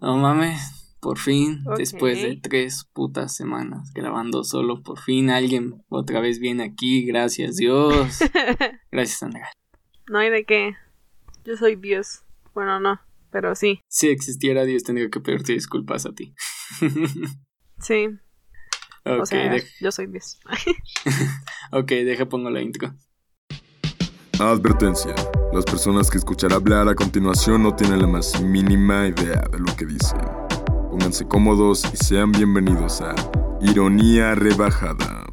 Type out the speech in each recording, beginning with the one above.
No mames, por fin, después de tres putas semanas grabando solo, por fin alguien otra vez viene aquí, gracias Dios. gracias Andrea. No hay de qué. Yo soy Dios. Bueno, no, pero sí. Si existiera Dios tendría que pedirte disculpas a ti. sí. o sea, yo soy Dios. ok, deja pongo la intro. Advertencia. Las personas que escuchará hablar a continuación no tienen la más mínima idea de lo que dicen. Pónganse cómodos y sean bienvenidos a Ironía Rebajada.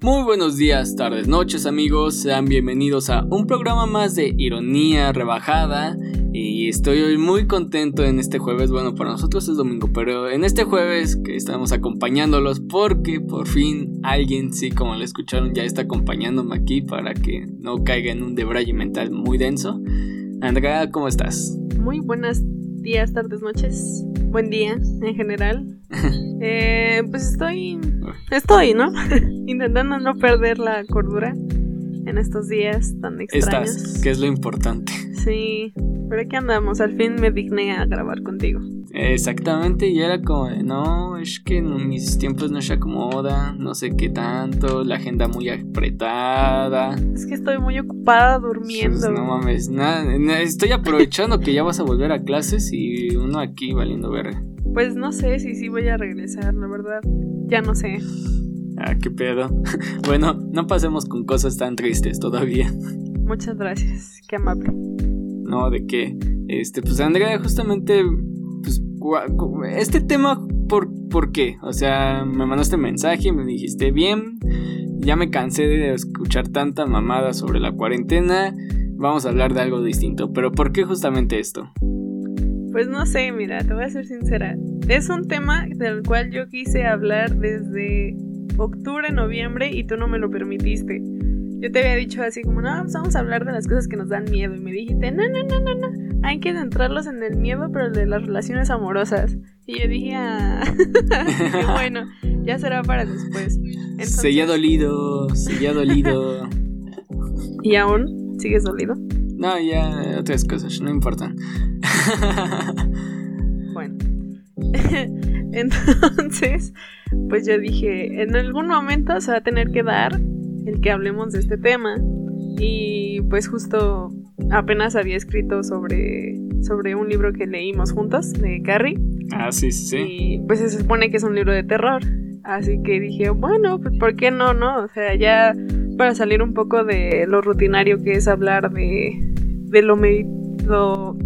Muy buenos días, tardes, noches amigos, sean bienvenidos a un programa más de Ironía Rebajada y estoy hoy muy contento en este jueves, bueno para nosotros es domingo, pero en este jueves que estamos acompañándolos porque por fin alguien, sí como lo escucharon, ya está acompañándome aquí para que no caiga en un debraye mental muy denso. Andrea, ¿cómo estás? Muy buenas días, tardes, noches, buen día en general. eh, pues estoy, estoy, ¿no? Intentando no perder la cordura en estos días tan extraños. Estás, que es lo importante. Sí, pero aquí andamos, al fin me digné a grabar contigo. Exactamente, y era como, no, es que en mis tiempos no se acomoda, no sé qué tanto, la agenda muy apretada. Es que estoy muy ocupada durmiendo. Pues no mames, nada, estoy aprovechando que ya vas a volver a clases y uno aquí valiendo verga. Pues no sé si sí voy a regresar, la verdad, ya no sé. Ah, qué pedo. Bueno, no pasemos con cosas tan tristes todavía. Muchas gracias, qué amable. No, de qué. Este, pues Andrea, justamente este tema, ¿por, ¿por qué? O sea, me mandaste mensaje, me dijiste, bien, ya me cansé de escuchar tanta mamada sobre la cuarentena, vamos a hablar de algo distinto, pero ¿por qué justamente esto? Pues no sé, mira, te voy a ser sincera. Es un tema del cual yo quise hablar desde octubre, noviembre y tú no me lo permitiste. Yo te había dicho así como, no, pues vamos a hablar de las cosas que nos dan miedo. Y me dijiste, no, no, no, no, no hay que centrarlos en el miedo, pero de las relaciones amorosas. Y yo dije, ah, bueno, ya será para después. Se ha dolido, se ha dolido. ¿Y aún sigues dolido? No, ya otras cosas, no importan. bueno. Entonces, pues yo dije, en algún momento se va a tener que dar el que hablemos de este tema. Y pues justo apenas había escrito sobre, sobre un libro que leímos juntos, de Carrie. Ah, sí, sí, sí. Y pues se supone que es un libro de terror. Así que dije, bueno, pues ¿por qué no, no? O sea, ya para salir un poco de lo rutinario que es hablar de, de lo, lo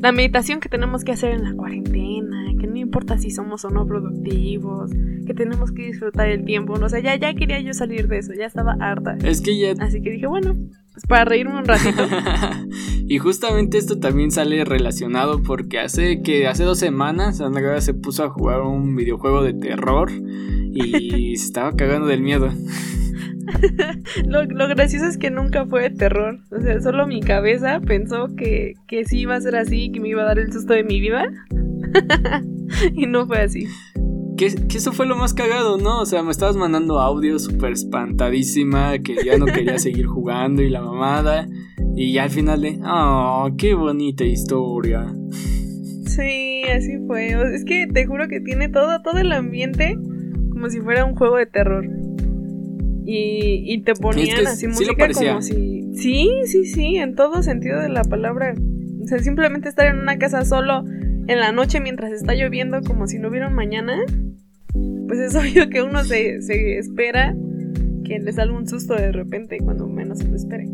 la meditación que tenemos que hacer en la cuarentena, importa si somos o no productivos, que tenemos que disfrutar el tiempo, o sea, ya, ya quería yo salir de eso, ya estaba harta. Es que ya... Así que dije, bueno, pues para reírme un ratito. y justamente esto también sale relacionado porque hace que hace dos semanas Andrea se puso a jugar un videojuego de terror y se estaba cagando del miedo. lo, gracioso es que nunca fue de terror. O sea, solo mi cabeza pensó que, que sí iba a ser así, que me iba a dar el susto de mi vida. y no fue así. Que, eso fue lo más cagado, ¿no? O sea, me estabas mandando audio súper espantadísima, que ya no quería seguir jugando y la mamada. Y ya al final de, oh, qué bonita historia. Sí, así fue. Es que te juro que tiene todo, todo el ambiente como si fuera un juego de terror. Y, te ponían así música como si. Sí, sí, sí, en todo sentido de la palabra. O sea, simplemente estar en una casa solo en la noche mientras está lloviendo como si no hubiera un mañana. Pues es obvio que uno se, se espera que le salga un susto de repente cuando menos se lo espere.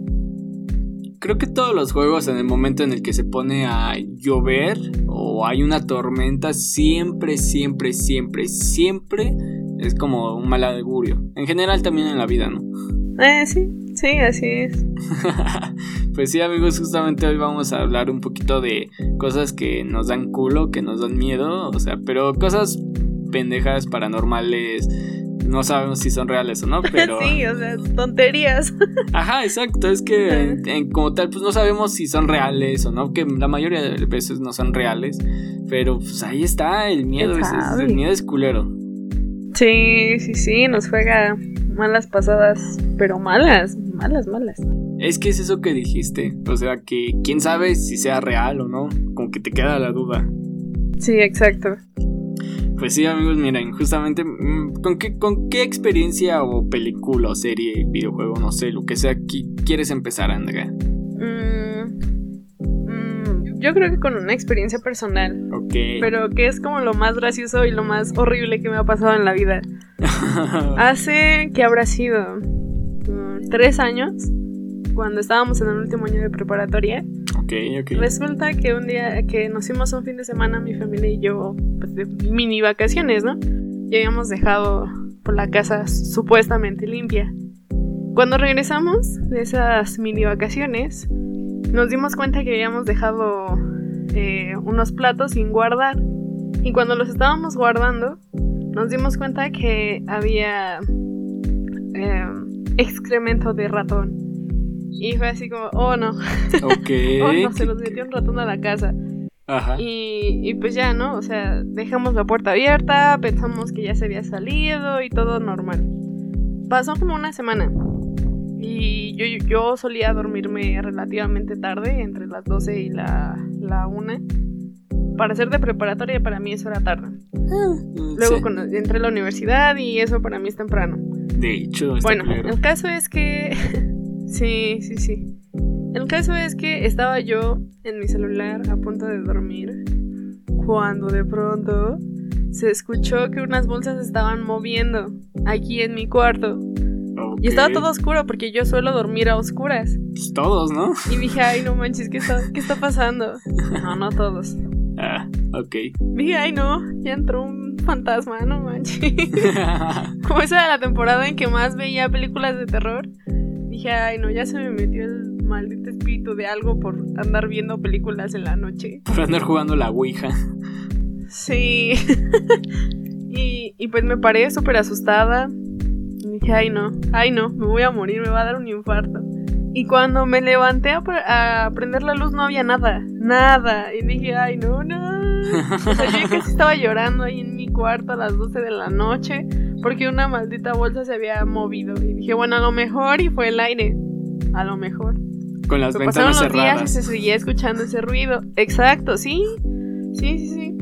Creo que todos los juegos en el momento en el que se pone a llover o hay una tormenta, siempre, siempre, siempre, siempre es como un mal augurio. En general también en la vida, ¿no? Eh, sí, sí, así es. pues sí, amigos, justamente hoy vamos a hablar un poquito de cosas que nos dan culo, que nos dan miedo, o sea, pero cosas pendejas, paranormales, no sabemos si son reales o no, pero... sí, o sea, tonterías. Ajá, exacto, es que como tal, pues no sabemos si son reales o no, que la mayoría de veces no son reales, pero pues ahí está, el miedo, es, el miedo es culero. Sí, sí, sí, nos juega malas pasadas, pero malas, malas, malas. Es que es eso que dijiste. O sea, que quién sabe si sea real o no. Como que te queda la duda. Sí, exacto. Pues sí, amigos, miren, justamente, mm, ¿con qué, con qué experiencia o película o serie, videojuego, no sé, lo que sea, quieres empezar, Andrea? Mm, mm, yo creo que con una experiencia personal. Ok. Pero que es como lo más gracioso y lo más horrible que me ha pasado en la vida. Hace, ¿qué habrá sido? tres años, cuando estábamos en el último año de preparatoria. Resulta que un día que nos fuimos un fin de semana, mi familia y yo, pues de mini vacaciones, ¿no? Y habíamos dejado por la casa supuestamente limpia. Cuando regresamos de esas mini vacaciones, nos dimos cuenta que habíamos dejado eh, unos platos sin guardar. Y cuando los estábamos guardando, nos dimos cuenta que había eh, excremento de ratón. Y fue así como, oh no. Ok. oh no, se nos metió un ratón a la casa. Ajá. Y, y, pues ya, ¿no? O sea, dejamos la puerta abierta, pensamos que ya se había salido y todo normal. Pasó como una semana. Y yo, yo solía dormirme relativamente tarde, entre las 12 y la, la 1. Para ser de preparatoria, para mí eso era tarde. Ah, Luego entré a la universidad y eso para mí es temprano. De hecho, bueno, el caso es que Sí, sí, sí. El caso es que estaba yo en mi celular a punto de dormir cuando de pronto se escuchó que unas bolsas estaban moviendo aquí en mi cuarto. Y estaba todo oscuro porque yo suelo dormir a oscuras. Pues todos, ¿no? Y dije, ay, no manches, ¿qué está, qué está pasando? No, no todos. Ah, ok. Dije, ay, no, ya entró un fantasma, no manches. Como esa era la temporada en que más veía películas de terror dije, ay no, ya se me metió el maldito espíritu de algo por andar viendo películas en la noche. Por andar jugando la Ouija. Sí. y, y pues me paré súper asustada. Dije, ay no, ay no, me voy a morir, me va a dar un infarto. Y cuando me levanté a, prender la luz no había nada, nada. Y dije, ay no, no. O sea, yo casi estaba llorando ahí en mi cuarto a las 12 de la noche porque una maldita bolsa se había movido. Y dije, bueno, a lo mejor y fue el aire. A lo mejor. Con las ventanas los cerradas. días y se seguía escuchando ese ruido. Exacto, sí. Sí, sí, sí.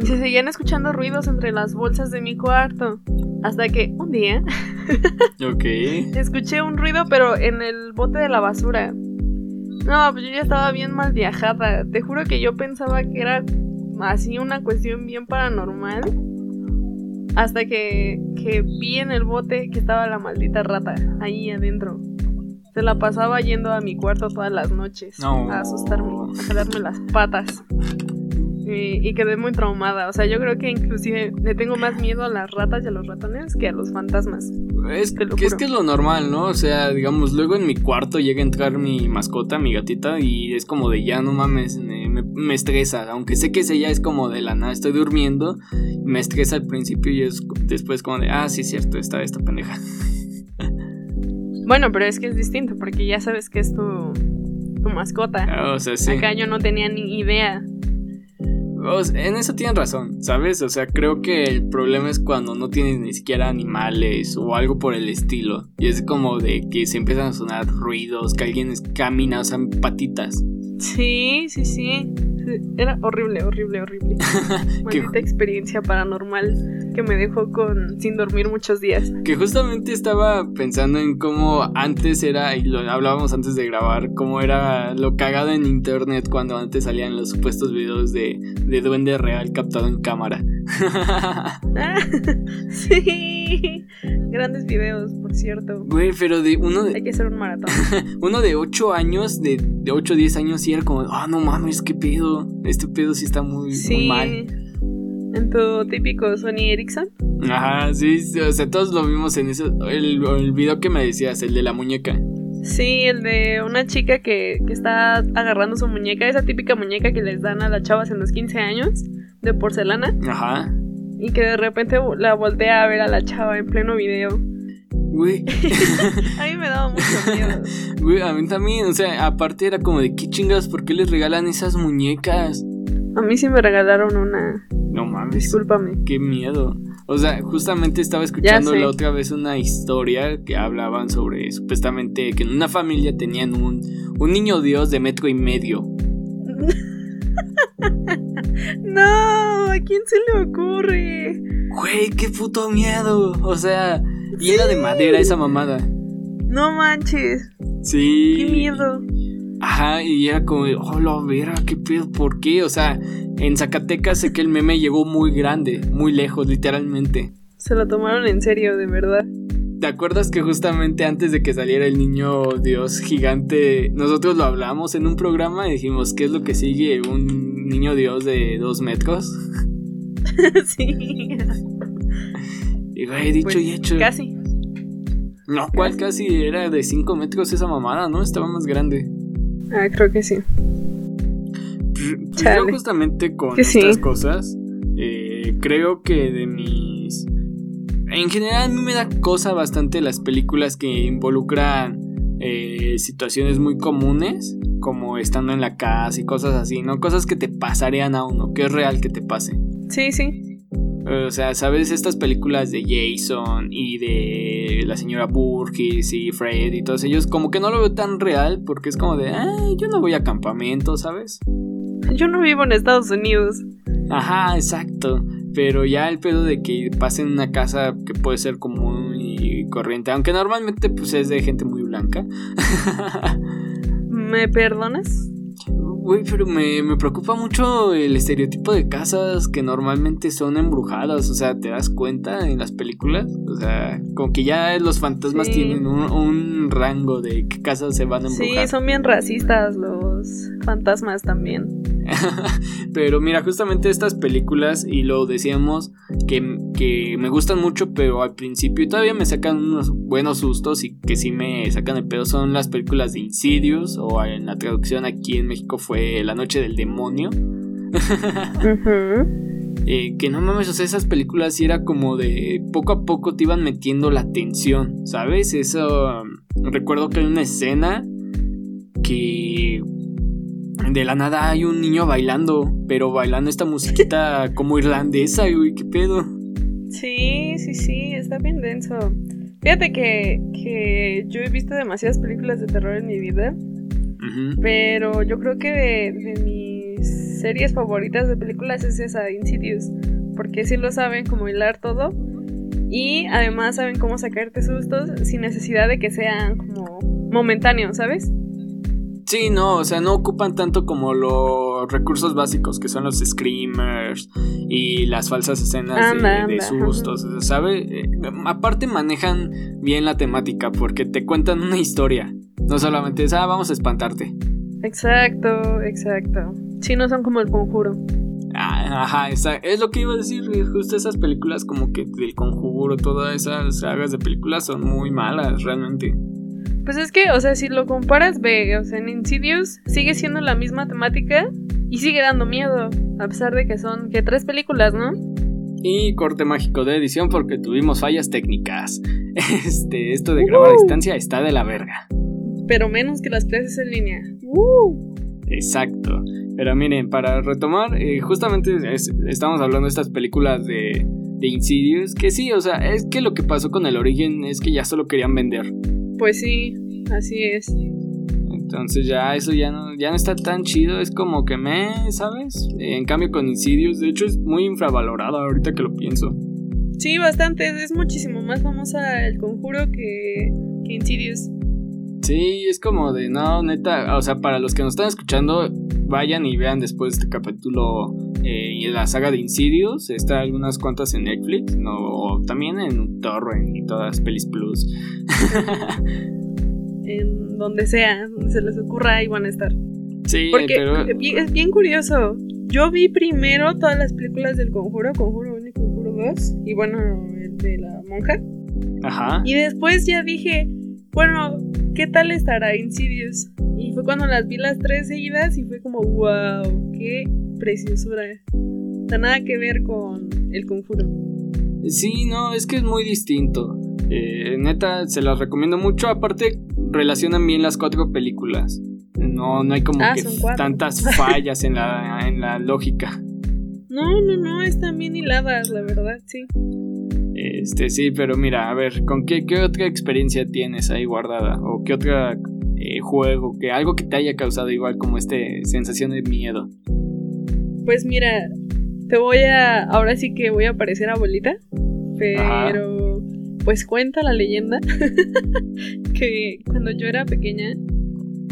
Y se seguían escuchando ruidos entre las bolsas de mi cuarto. Hasta que un día. ok. Escuché un ruido, pero en el bote de la basura. No, pues yo ya estaba bien mal viajada. Te juro que yo pensaba que era así una cuestión bien paranormal. Hasta que, que vi en el bote que estaba la maldita rata ahí adentro. Se la pasaba yendo a mi cuarto todas las noches a asustarme, a jalarme las patas. Y, quedé muy traumada. O sea, yo creo que inclusive le tengo más miedo a las ratas y a los ratones que a los fantasmas. Es que, es que es lo normal, ¿no? O sea, digamos, luego en mi cuarto llega a entrar mi mascota, mi gatita, y es como de ya no mames, me, me, estresa. Aunque sé que ese ya es como de la nada, estoy durmiendo, me estresa al principio y es después como de, ah, sí, cierto, está esta pendeja. Bueno, pero es que es distinto porque ya sabes que es tu, tu mascota. O sea, sí. Acá yo no tenía ni idea en eso tienen razón, ¿sabes? O sea, creo que el problema es cuando no tienes ni siquiera animales o algo por el estilo. Y es como de que se empiezan a sonar ruidos, que alguien camina, o sea, patitas. Sí, sí, sí. Era horrible, horrible, horrible. Maldita experiencia paranormal que me dejó con sin dormir muchos días. Que justamente estaba pensando en cómo antes era, y lo hablábamos antes de grabar, cómo era lo cagado en internet cuando antes salían los supuestos videos de, de duende real captado en cámara. sí, grandes videos, por cierto. Güey, pero de uno de. Hay que hacer un maratón. uno de 8 años, de, de 8 o 10 años, y era como, ah, no mames, qué pedo. Este pedo sí está muy, muy mal. En tu típico Sony Ericsson. Ajá, sí, o sea, todos lo vimos en eso. El, el video que me decías, el de la muñeca. Sí, el de una chica que, que, está agarrando su muñeca, esa típica muñeca que les dan a las chavas en los 15 años, de porcelana. Ajá. Y que de repente la voltea a ver a la chava en pleno video. Güey. a mí me daba mucho miedo. Güey, a mí también, o sea, aparte era como de qué chingas, ¿por qué les regalan esas muñecas? A mí sí me regalaron una. No mames. Discúlpame. Qué miedo. O sea, justamente estaba escuchando la otra vez una historia que hablaban sobre supuestamente que en una familia tenían un, un niño dios de metro y medio. no, ¿a quién se le ocurre? Güey, qué puto miedo. O sea, y era de madera esa mamada. No manches. Sí. Qué miedo. Ajá, y era como, oh, la vera, qué pedo, ¿por qué? O sea, en Zacatecas sé que el meme llegó muy grande, muy lejos, literalmente. Se lo tomaron en serio, de verdad. ¿Te acuerdas que justamente antes de que saliera el niño Dios gigante, nosotros lo hablamos en un programa y dijimos, ¿qué es lo que sigue? ¿Un niño Dios de dos metros? sí. Y he dicho y pues, hecho. Casi. No, cual casi era de cinco metros esa mamada, ¿no? Estaba más grande. Ah, creo que sí. Yo justamente con estas cosas, eh, creo que de mis... En general a mí me da cosa bastante las películas que involucran eh, situaciones muy comunes, como estando en la casa y cosas así, ¿no? Cosas que te pasarían a uno, que es real que te pase. Sí, sí. O sea, ¿sabes? Estas películas de Jason y de la señora Burgess y Fred y todos ellos, como que no lo veo tan real porque es como de, ay, yo no voy a campamento, ¿sabes? Yo no vivo en Estados Unidos. Ajá, exacto. Pero ya el pedo de que pasen en una casa que puede ser común y corriente, aunque normalmente pues es de gente muy blanca. ¿Me perdonas? Güey, pero me, preocupa mucho el estereotipo de casas que normalmente son embrujadas. O sea, ¿te das cuenta en las películas? O sea, como que ya los fantasmas tienen un, rango de qué casas se van a embrujar. Sí, son bien racistas los fantasmas también. pero mira, justamente estas películas, y lo decíamos, que, me gustan mucho, pero al principio todavía me sacan unos buenos sustos y que sí me sacan el pedo, son las películas de Insidious, o en la traducción aquí en México fue La Noche del Demonio. Eh, que no mames, o sea, esas películas sí era como de poco a poco te iban metiendo la tensión, ¿sabes? Eso. recuerdo que hay una escena que de la nada hay un niño bailando, pero bailando esta musiquita como irlandesa, güey, qué pedo. Sí, sí, sí, está bien denso. Fíjate que, que yo he visto demasiadas películas de terror en mi vida, pero yo creo que de, mis series favoritas de películas es esa, Insidious, porque sí lo saben como hilar todo y además saben cómo sacarte sustos sin necesidad de que sean como momentáneos, ¿sabes? Sí, no, o sea, no ocupan tanto como los recursos básicos que son los screamers y las falsas escenas de, sustos, ¿sabes? Eh, aparte manejan bien la temática porque te cuentan una historia, no solamente es, ah, vamos a espantarte. Exacto, exacto. Sí, no son como el conjuro. Ah, ajá, es lo que iba a decir, justo esas películas como que del conjuro, todas esas sagas de películas son muy malas realmente. Pues es que, o sea, si lo comparas, ve, o sea, en Insidious sigue siendo la misma temática y sigue dando miedo, a pesar de que son, que tres películas, ¿no? Y corte mágico de edición porque tuvimos fallas técnicas. Este, esto de grabar a distancia está de la verga. Pero menos que las clases en línea. Exacto. Pero miren, para retomar, eh, justamente estamos hablando de estas películas de, de Insidious, que sí, o sea, es que lo que pasó con el origen es que ya solo querían vender. Pues sí, así es. Entonces ya eso ya no, ya no está tan chido, es como que me, ¿sabes? En cambio con Insidious, de hecho es muy infravalorado ahorita que lo pienso. Sí, bastante, es muchísimo más famosa el conjuro que, que Insidious. Sí, es como de, no, neta, o sea, para los que nos están escuchando, vayan y vean después este capítulo eh, la saga de Insidious. Está algunas cuantas en Netflix, no, también en Torrent y todas Pelis Plus. en donde sea, donde se les ocurra, ahí van a estar. Sí, Porque es bien curioso. Yo vi primero todas las películas del Conjuro, Conjuro 1 y Conjuro 2, y bueno, el de la monja. Ajá. Y después ya dije, bueno, ¿qué tal estará Insidious? Y fue cuando las vi las tres seguidas y fue como, wow, qué preciosura. No nada que ver con el conjuro. Sí, no, es que es muy distinto. Eh, neta, se las recomiendo mucho. Aparte, relacionan bien las cuatro películas. No, no hay como ah, que tantas fallas en la, en la lógica. No, no, no, están bien hiladas, la verdad, sí. Este, sí, pero mira, a ver, ¿con qué, qué otra experiencia tienes ahí guardada? ¿O qué otro eh, juego, que algo que te haya causado igual como este sensación de miedo? Pues mira, te voy a, ahora sí que voy a parecer abuelita, pero pues cuenta la leyenda que cuando yo era pequeña,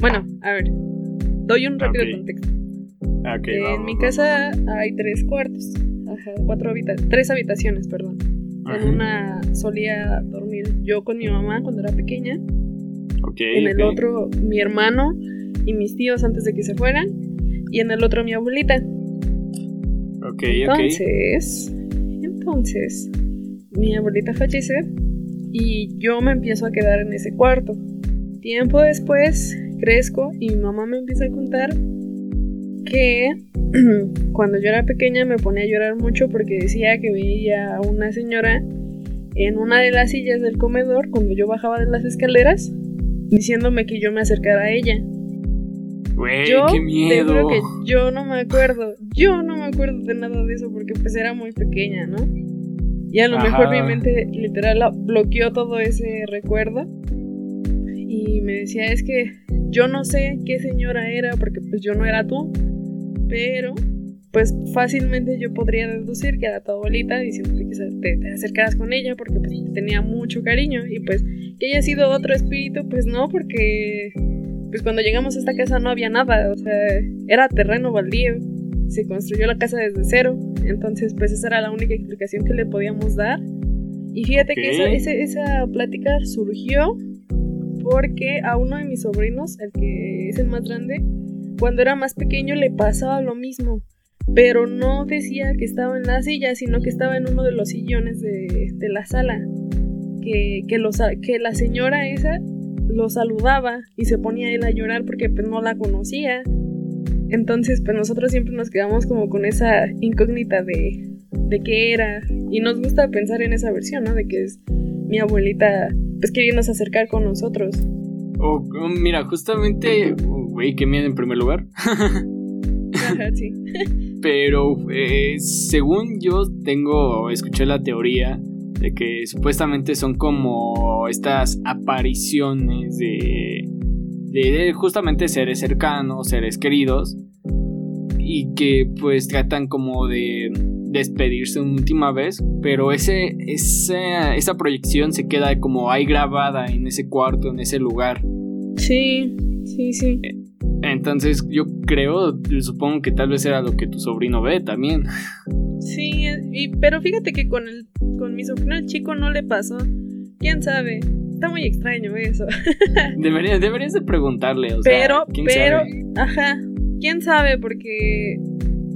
bueno, a ver, doy un rápido contexto. en mi casa hay tres cuartos, cuatro habitaciones, tres habitaciones, perdón. En una solía dormir yo con mi mamá cuando era pequeña. en el otro mi hermano y mis tíos antes de que se fueran. Y en el otro mi abuelita. Ok, entonces, entonces, mi abuelita fallece y yo me empiezo a quedar en ese cuarto. Tiempo después crezco y mi mamá me empieza a contar que cuando yo era pequeña me ponía a llorar mucho porque decía que veía a una señora en una de las sillas del comedor cuando yo bajaba de las escaleras diciéndome que yo me acercara a ella. yo qué miedo. que yo no me acuerdo, yo no me acuerdo de nada de eso porque pues era muy pequeña, ¿no? Y a lo mejor mi mente literal bloqueó todo ese recuerdo. Y me decía, es que yo no sé qué señora era porque pues yo no era tú. Pero pues fácilmente yo podría deducir que era tu abuelita diciéndote que te, acercaras con ella porque pues tenía mucho cariño. Y pues que haya sido otro espíritu, pues no, porque pues cuando llegamos a esta casa no había nada. O sea, era terreno baldío se construyó la casa desde cero, entonces pues esa era la única explicación que le podíamos dar. Y fíjate que esa, esa, plática surgió porque a uno de mis sobrinos, el que es el más grande, cuando era más pequeño le pasaba lo mismo, pero no decía que estaba en la silla, sino que estaba en uno de los sillones de, la sala. Que, que, los, que la señora esa lo saludaba y se ponía él a llorar porque pues no la conocía entonces, pues nosotros siempre nos quedamos como con esa incógnita de, de qué era. Y nos gusta pensar en esa versión, ¿no? De que es mi abuelita, pues queriéndose acercar con nosotros. Oh, mira, justamente, güey, qué miedo en primer lugar. Ajá, sí. Pero eh, según yo tengo, escuché la teoría de que supuestamente son como estas apariciones de de justamente seres cercanos, seres queridos, y que pues tratan como de despedirse una última vez, pero ese, esa, esa proyección se queda como ahí grabada en ese cuarto, en ese lugar. Sí, sí, sí. Entonces yo creo, supongo que tal vez era lo que tu sobrino ve también. Sí, pero fíjate que con, el, con mi sobrino el chico no le pasó. ¿Quién sabe? está muy extraño eso. deberías, deberías de preguntarle, o pero, sea, pero, ajá, quién sabe, porque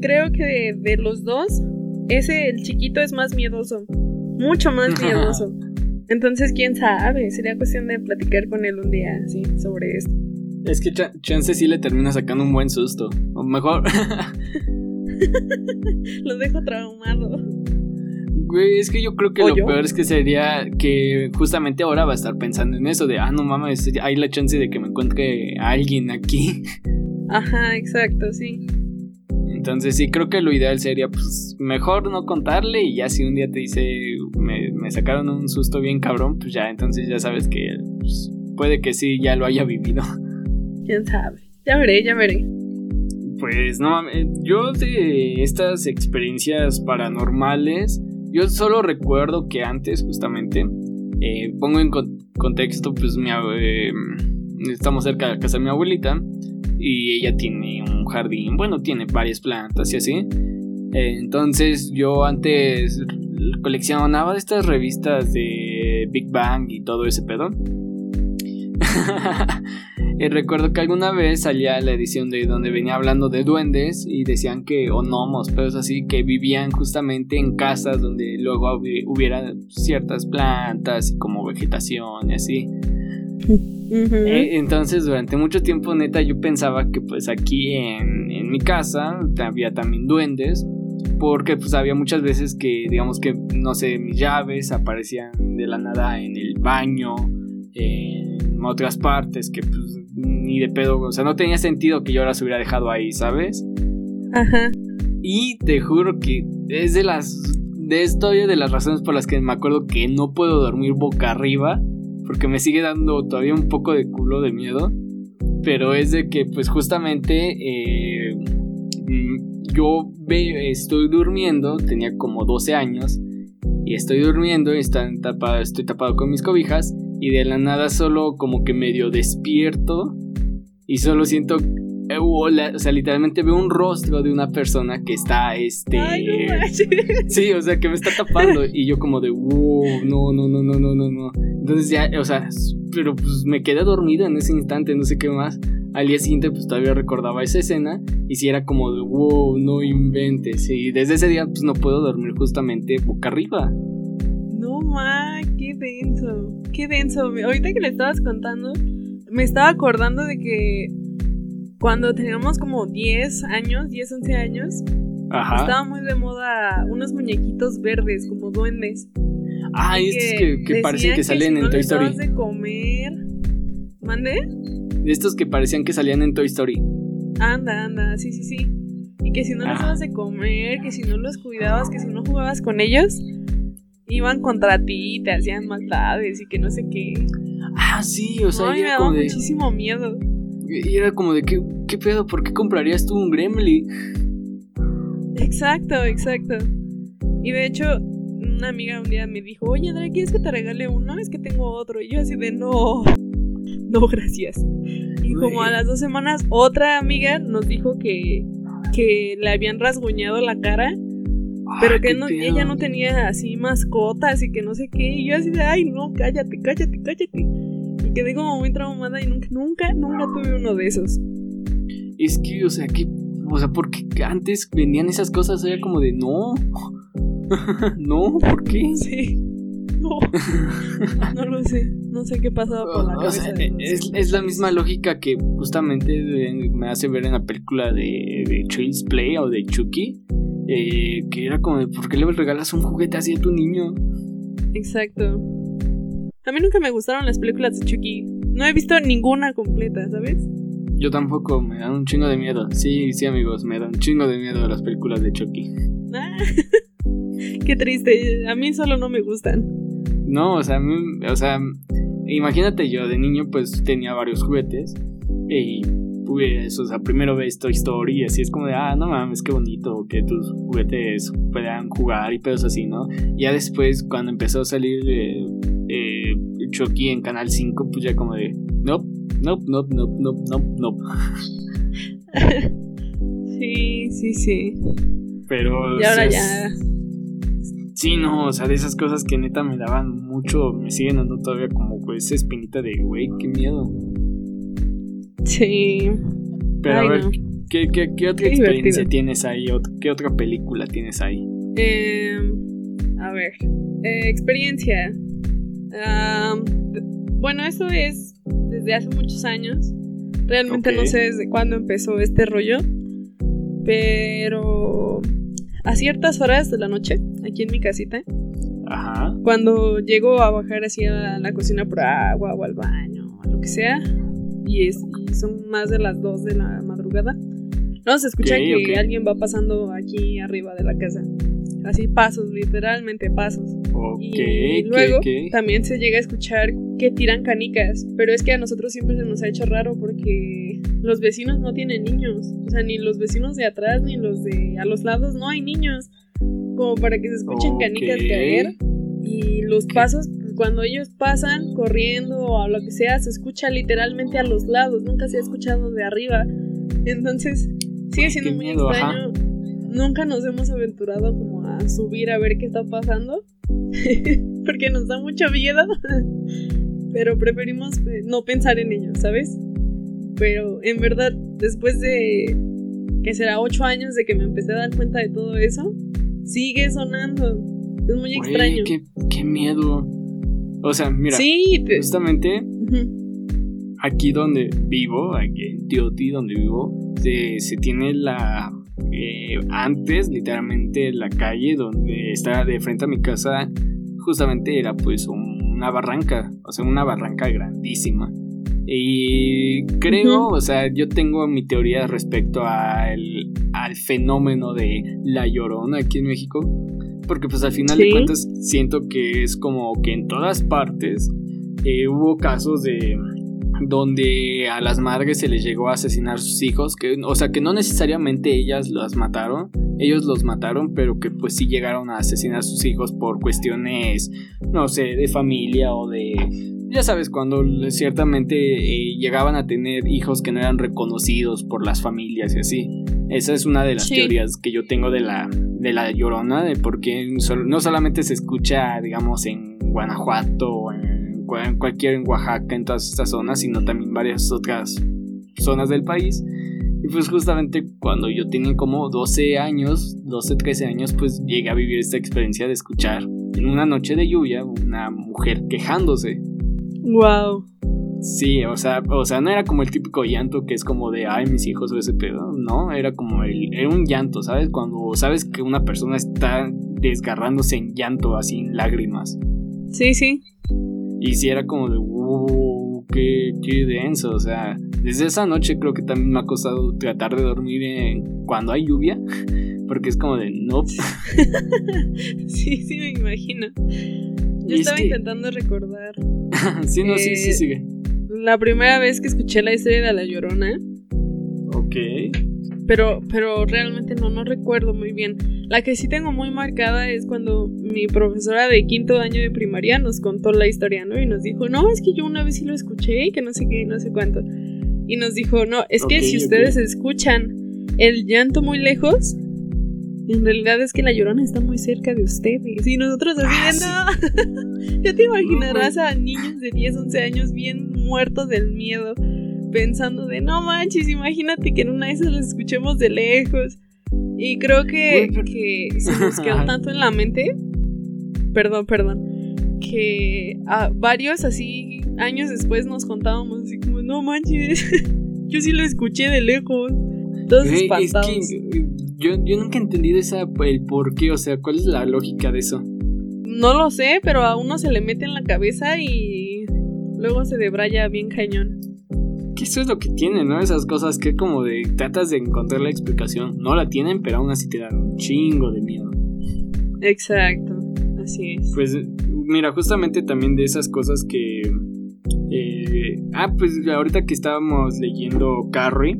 creo que de, los dos, ese, el chiquito es más miedoso, mucho más miedoso. Entonces, quién sabe, sería cuestión de platicar con él un día, sí, sobre esto. Es que chance sí le termina sacando un buen susto, o mejor... Lo dejo traumado. Güey, es que yo creo que lo peor es que sería que justamente ahora va a estar pensando en eso de, ah, no mames, hay la chance de que me encuentre a alguien aquí. Ajá, exacto, sí. Entonces sí, creo que lo ideal sería, pues, mejor no contarle y ya si un día te dice, me, sacaron un susto bien cabrón, pues ya, entonces ya sabes que pues, puede que sí, ya lo haya vivido. ¿Quién sabe? Ya veré, ya veré. Pues no, yo de estas experiencias paranormales, yo solo recuerdo que antes, justamente, eh, pongo en contexto, pues mi, eh, estamos cerca de la casa de mi abuelita y ella tiene un jardín, bueno, tiene varias plantas y así. Eh, entonces yo antes coleccionaba estas revistas de Big Bang y todo ese pedo. Y recuerdo que alguna vez salía la edición de donde venía hablando de duendes y decían que, o gnomos, pero es así, que vivían justamente en casas donde luego hubiera ciertas plantas y como vegetación y así. Eh, entonces durante mucho tiempo neta yo pensaba que pues aquí en, en mi casa había también duendes porque pues había muchas veces que digamos que no sé mis llaves aparecían de la nada en el baño en otras partes que pues ni de pedo, o sea, no tenía sentido que yo las hubiera dejado ahí, ¿sabes? Ajá. Y te juro que es de las de esto de las razones por las que me acuerdo que no puedo dormir boca arriba, porque me sigue dando todavía un poco de culo de miedo, pero es de que pues justamente eh, mm, yo estoy durmiendo, tenía como 12 años, y estoy durmiendo y estoy tapado, estoy tapado con mis cobijas, y de la nada solo como que medio despierto y solo siento eh, o sea, literalmente veo un rostro de una persona que está, este... sí, o sea, que me está tapando y yo como de, wow, no, no, no, no, no, no, no. Entonces ya, o sea, pero pues me quedé dormido en ese instante, no sé qué más. Al día siguiente pues todavía recordaba esa escena y si era como de, wow, no inventes. Y desde ese día pues no puedo dormir justamente boca arriba. No, ma, qué denso, qué denso. Ahorita que le estabas contando, me estaba acordando de que cuando teníamos como 10 años, 10, 11 años, estaba muy de moda unos muñequitos verdes, como duendes. Ah, estos que, que parecen que, salen en Toy Story. de comer. ¿Mande? Estos que parecían que salían en Toy Story. Anda, anda, sí, sí, sí. Y que si no les dabas de comer, que si no los cuidabas, que si no jugabas con ellos, iban contra ti y te hacían maldades y que no sé qué. Ah, sí, o sea, me daba muchísimo miedo. Y era como de, ¿qué, qué pedo? ¿Por qué comprarías tú un Gremlin? Exacto, exacto. Y de hecho, una amiga un día me dijo, oye, Andrea, ¿quieres que te regale uno? Es que tengo otro. Y yo así de, no, no, gracias. Y como a las dos semanas, otra amiga nos dijo que, que le habían rasguñado la cara. pero que no, ella no tenía así mascotas y que no sé qué. Y yo así de, ay, no, cállate, cállate, cállate quedé como muy traumada y nunca, nunca, nunca tuve uno de esos. Es que, o sea, que, o sea, porque antes vendían esas cosas, era como de no, no, ¿por qué? Sí. No, no lo sé, no sé qué pasaba por la cabeza. es, es, la misma lógica que justamente me hace ver en la película de, de Child's Play o de Chucky, eh, que era como de, ¿por qué le regalas un juguete así a tu niño? Exacto. A mí nunca me gustaron las películas de Chucky. No he visto ninguna completa, ¿sabes? Yo tampoco, me dan un chingo de miedo. Sí, sí, amigos, me dan un chingo de miedo las películas de Chucky. Ah, qué triste. A mí solo no me gustan. No, o sea, o sea, imagínate yo de niño pues tenía varios juguetes y pues, o sea, primero ves Toy Story y así es como de, ah, no mames, qué bonito que tus juguetes puedan jugar y pedos así, ¿no? Ya después, cuando empezó a salir eh, eh, Chucky en Canal 5, pues ya como de, no, no, no, no, no, no, no. sí, sí, sí. Pero... Y ahora ya... Sí, no, o sea, de esas cosas que neta me daban mucho, me siguen dando todavía como pues esa espinita de, güey, qué miedo. Sí. Pero a ver, ¿qué, qué, qué otra experiencia tienes ahí? ¿Qué otra película tienes ahí? Eh, a ver, eh, experiencia bueno, eso es desde hace muchos años. Realmente no sé desde cuándo empezó este rollo. Pero a ciertas horas de la noche, aquí en mi casita, cuando llego a bajar así a la cocina por agua o al baño o lo que sea, y, es, son más de las 2 de la madrugada, no se escucha que alguien va pasando aquí arriba de la casa. Así pasos, literalmente pasos. y luego también se llega a escuchar que tiran canicas, pero es que a nosotros siempre se nos ha hecho raro porque los vecinos no tienen niños, o sea, ni los vecinos de atrás ni los de a los lados no hay niños, como para que se escuchen canicas caer. Y los pasos cuando ellos pasan corriendo o lo que sea se escucha literalmente a los lados, nunca se ha escuchado de arriba, entonces sigue siendo muy extraño. Nunca nos hemos aventurado como a subir a ver qué está pasando. porque nos da mucha miedo. Pero preferimos eh, no pensar en ello, ¿sabes? Pero en verdad, después de que será ocho años de que me empecé a dar cuenta de todo eso, sigue sonando. Es muy extraño. Qué, miedo. O sea, mira, sí, justamente aquí donde vivo, aquí en Tioti, donde vivo, se tiene la eh, antes, literalmente, la calle donde estaba de frente a mi casa, justamente era pues una barranca, o sea, una barranca grandísima. Y creo, o sea, yo tengo mi teoría respecto al, al fenómeno de la llorona aquí en México. Porque pues al final de cuentas siento que es como que en todas partes eh, hubo casos de donde a las madres se les llegó a asesinar sus hijos, que, o sea que no necesariamente ellas las mataron, ellos los mataron, pero que pues sí llegaron a asesinar a sus hijos por cuestiones, no sé, de familia o de ya sabes, cuando ciertamente eh, llegaban a tener hijos que no eran reconocidos por las familias y así. Esa es una de las teorías que yo tengo de la, de la llorona, de por qué no solamente se escucha, digamos, en Guanajuato o en, cualquier en Oaxaca, en todas estas zonas, sino también varias otras zonas del país. Y pues justamente cuando yo tenía como 12 años, 12, 13 años, pues llegué a vivir esta experiencia de escuchar en una noche de lluvia una mujer quejándose Wow. Sí, o sea, o sea, no era como el típico llanto que es como de, ay, mis hijos o ese pedo, no, era como el, era un llanto, ¿sabes? Cuando sabes que una persona está desgarrándose en llanto, así en lágrimas. Sí, sí. Y sí era como de, wow, qué, qué denso, o sea, desde esa noche creo que también me ha costado tratar de dormir cuando hay lluvia, porque es como de, no. sí, sí, me imagino. Yo estaba intentando recordar. sí, no, sí, sí, sigue. La primera vez que escuché la historia de La Llorona. Ok. Pero, pero realmente no, no recuerdo muy bien. La que sí tengo muy marcada es cuando mi profesora de quinto año de primaria nos contó la historia, ¿no? Y nos dijo, no, es que yo una vez sí lo escuché y que no sé qué, no sé cuánto. Y nos dijo, no, es que si ustedes escuchan el llanto muy lejos, en realidad es que la llorona está muy cerca de ustedes. Y nosotros así ah, ya te imaginarás a niños de 10, 11 años bien muertos del miedo. Pensando de no manches, imagínate que en una de esas las escuchemos de lejos. Y creo que, que se nos quedó tanto en la mente. Perdón, perdón. Que a varios así años después nos contábamos así como, no manches, yo sí lo escuché de lejos. Todos espantados. Yo, yo nunca he entendido esa, el por qué, o sea, cuál es la lógica de eso. No lo sé, pero a uno se le mete en la cabeza y luego se debraya bien cañón. Eso es lo que tiene, ¿no? Esas cosas que como de tratas de encontrar la explicación. No la tienen, pero aún así te dan un chingo de miedo. Exacto, así es. Pues mira, justamente también de esas cosas que... Eh, ah, pues ahorita que estábamos leyendo Carrie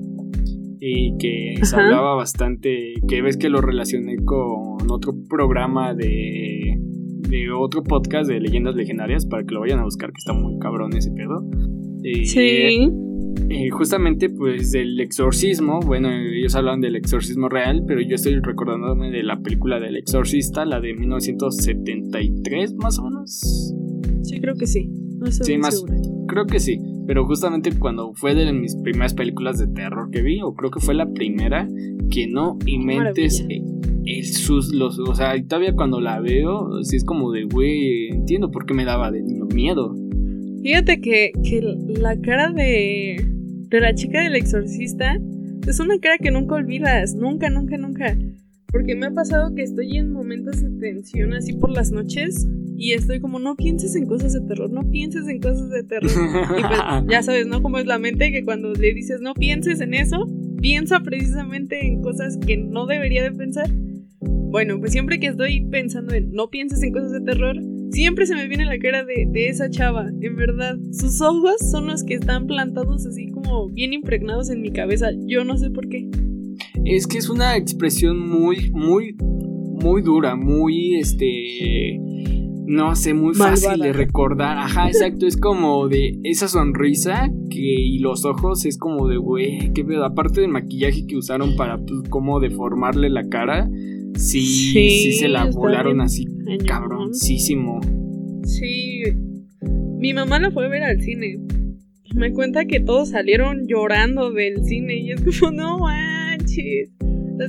y que se hablaba bastante, que ves que lo relacioné con otro programa de, de otro podcast de leyendas legendarias para que lo vayan a buscar, que está muy cabrón ese pedo. sí. Y justamente pues del exorcismo, bueno, ellos hablan del exorcismo real, pero yo estoy recordándome de la película del exorcista, la de 1973 más o menos. Sí, creo que sí. No estoy sí, más, creo que sí. Pero justamente cuando fue de mis primeras películas de terror que vi, o creo que fue la primera, que no inventes el sus los, o sea, todavía cuando la veo, sí es como de, güey, entiendo por qué me daba de niño miedo. Fíjate que, que la cara de, de la chica del exorcista es una cara que nunca olvidas, nunca, nunca, nunca. Porque me ha pasado que estoy en momentos de tensión así por las noches y estoy como, no pienses en cosas de terror, no pienses en cosas de terror. Y pues ya sabes, ¿no? Como es la mente que cuando le dices, no pienses en eso, piensa precisamente en cosas que no debería de pensar. Bueno, pues siempre que estoy pensando en no pienses en cosas de terror, siempre se me viene la cara de, de esa chava, en verdad. Sus ojos son los que están plantados así como bien impregnados en mi cabeza. Yo no sé por qué. Es que es una expresión muy, muy, muy dura, muy, este no sé, muy fácil de recordar. Ajá, exacto. Es como de esa sonrisa que, y los ojos es como de, güey, qué pedo. Aparte del maquillaje que usaron para, pues, como deformarle la cara, sí, sí, se la volaron así, cabroncísimo. Sí. Mi mamá la fue a ver al cine. Me cuenta que todos salieron llorando del cine y es como, no manches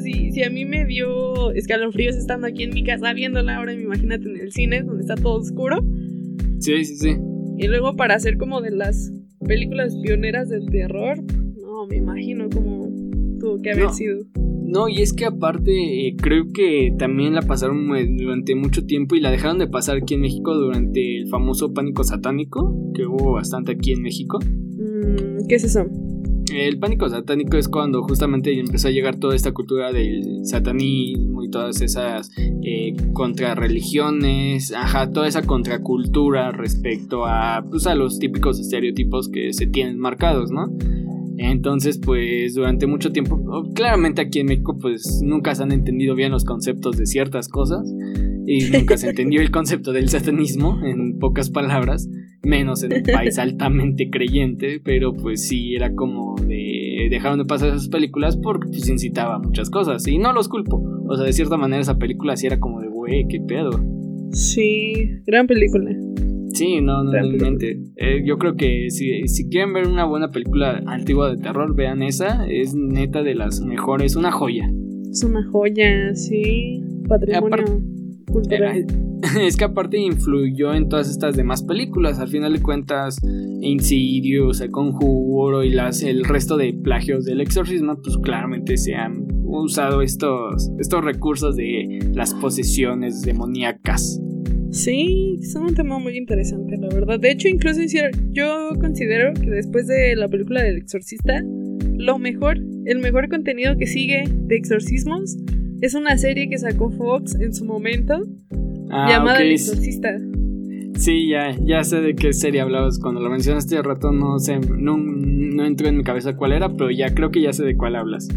si, a mí me dio escalofríos estando aquí en mi casa viéndola, ahora imagínate en el cine donde está todo oscuro. Sí, sí, sí. Y luego para hacer como de las películas pioneras del terror, no, me imagino como tuvo que haber sido. No, y es que aparte eh, creo que también la pasaron durante mucho tiempo y la dejaron de pasar aquí en México durante el famoso pánico satánico que hubo bastante aquí en México. Mm, ¿Qué es eso? El pánico satánico es cuando justamente empezó a llegar toda esta cultura del satanismo y todas esas eh, contrarreligiones, ajá, toda esa contracultura respecto a, pues, a los típicos estereotipos que se tienen marcados, ¿no? Entonces, pues durante mucho tiempo, claramente aquí en México, pues nunca se han entendido bien los conceptos de ciertas cosas y nunca se entendió el concepto del satanismo, en pocas palabras, menos en un país altamente creyente, pero pues sí era como de dejaron de pasar esas películas porque pues incitaba muchas cosas y no los culpo, o sea, de cierta manera esa película sí era como de, güey, qué pedo. Sí, gran película. Sí, no, no, realmente. Eh, yo creo que si, si, quieren ver una buena película antigua de terror, vean esa. Es neta de las mejores, una joya. Es una joya, sí. Patrimonio cultural. Es que aparte influyó en todas estas demás películas. Al final de cuentas, Insidious, El Conjuro y las, el resto de plagios del exorcismo, pues claramente se han usado estos, estos recursos de las posesiones demoníacas. Sí, es un tema muy interesante, la verdad. De hecho, incluso yo considero que después de la película del exorcista, lo mejor, el mejor contenido que sigue de exorcismos es una serie que sacó Fox en su momento ah, llamada El exorcista. Sí, ya, ya sé de qué serie hablabas. Cuando lo mencionaste hace rato no sé, no, no entró en mi cabeza cuál era, pero ya creo que ya sé de cuál hablas.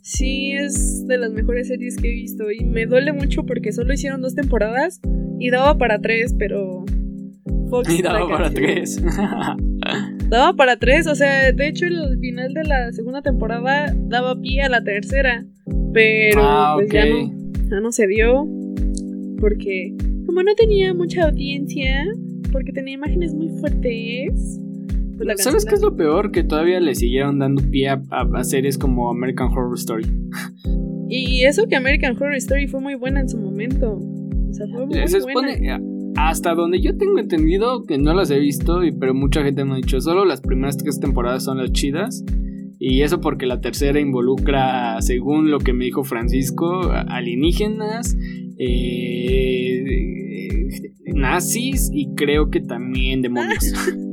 Sí, es de las mejores series que he visto y me duele mucho porque solo hicieron dos temporadas y daba para tres, pero... y daba para tres. daba para tres, o sea, de hecho el final de la segunda temporada daba pie a la tercera, pero ah, pues ya, no, ya no se dio porque como no tenía mucha audiencia, porque tenía imágenes muy fuertes, pues ¿Sabes qué es lo peor? Que todavía le siguieron dando pie a, series como American Horror Story. Y eso que American Horror Story fue muy buena en su momento. O sea, fue muy Se supone, hasta donde yo tengo entendido, que no las he visto, pero mucha gente me ha dicho, solo las primeras tres temporadas son las chidas. Y eso porque la tercera involucra, según lo que me dijo Francisco, alienígenas, eh, nazis y creo que también demonios.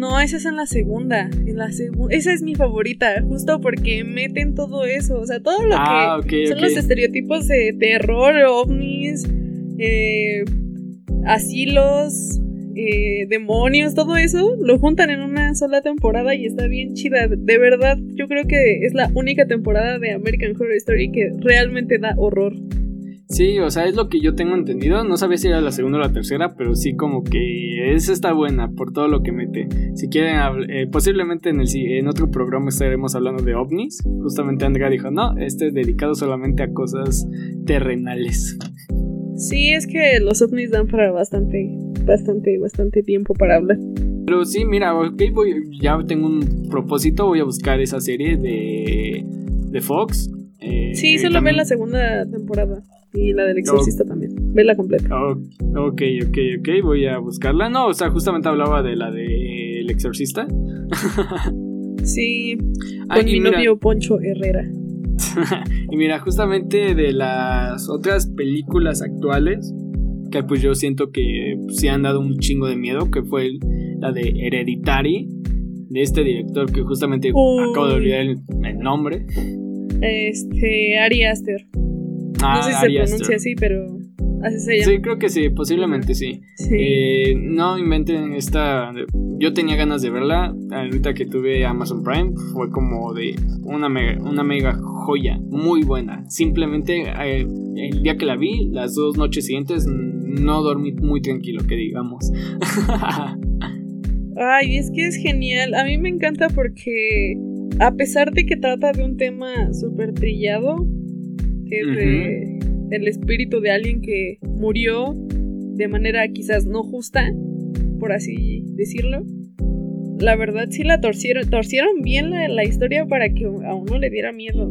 No, esa es en la segunda. En la segunda. Esa es mi favorita, justo porque meten todo eso. O sea, todo lo ah, que son los estereotipos de terror, ovnis, eh, asilos, eh, demonios, todo eso lo juntan en una sola temporada y está bien chida. De verdad, yo creo que es la única temporada de American Horror Story que realmente da horror. Sí, o sea, es lo que yo tengo entendido. No sabía si era la segunda o la tercera, pero sí como que esa está buena por todo lo que mete. Si quieren, eh, posiblemente en, el, en otro programa estaremos hablando de ovnis. Justamente Andrea dijo, no, este es dedicado solamente a cosas terrenales. Sí, es que los ovnis dan para bastante, bastante, bastante tiempo para hablar. Pero sí, mira, okay, voy, ya tengo un propósito, voy a buscar esa serie de, de Fox. Eh, sí, solo ve la segunda temporada. Y la del exorcista también. Vela completa. ok, ok, ok. Voy a buscarla. No, o sea, justamente hablaba de la del El exorcista. sí. Con mi novio Poncho Herrera. y mira, justamente de las otras películas actuales, que pues yo siento que sí han dado un chingo de miedo, que fue la de Hereditary, de este director que justamente acabo de olvidar el, el nombre. Este, Ari Aster. Ah, no sé si se pronuncia así, pero así se llama. Sí, creo que sí, posiblemente sí. Eh, no inventen esta. Yo tenía ganas de verla. Ahorita que tuve Amazon Prime, fue como de una mega, una mega joya, muy buena. Simplemente eh, el día que la vi, las dos noches siguientes, no dormí muy tranquilo, que digamos. Ay, es que es genial. A mí me encanta porque, a pesar de que trata de un tema súper trillado, que el espíritu de alguien que murió de manera quizás no justa, por así decirlo. La verdad sí la torcieron, torcieron bien la, historia para que a uno le diera miedo.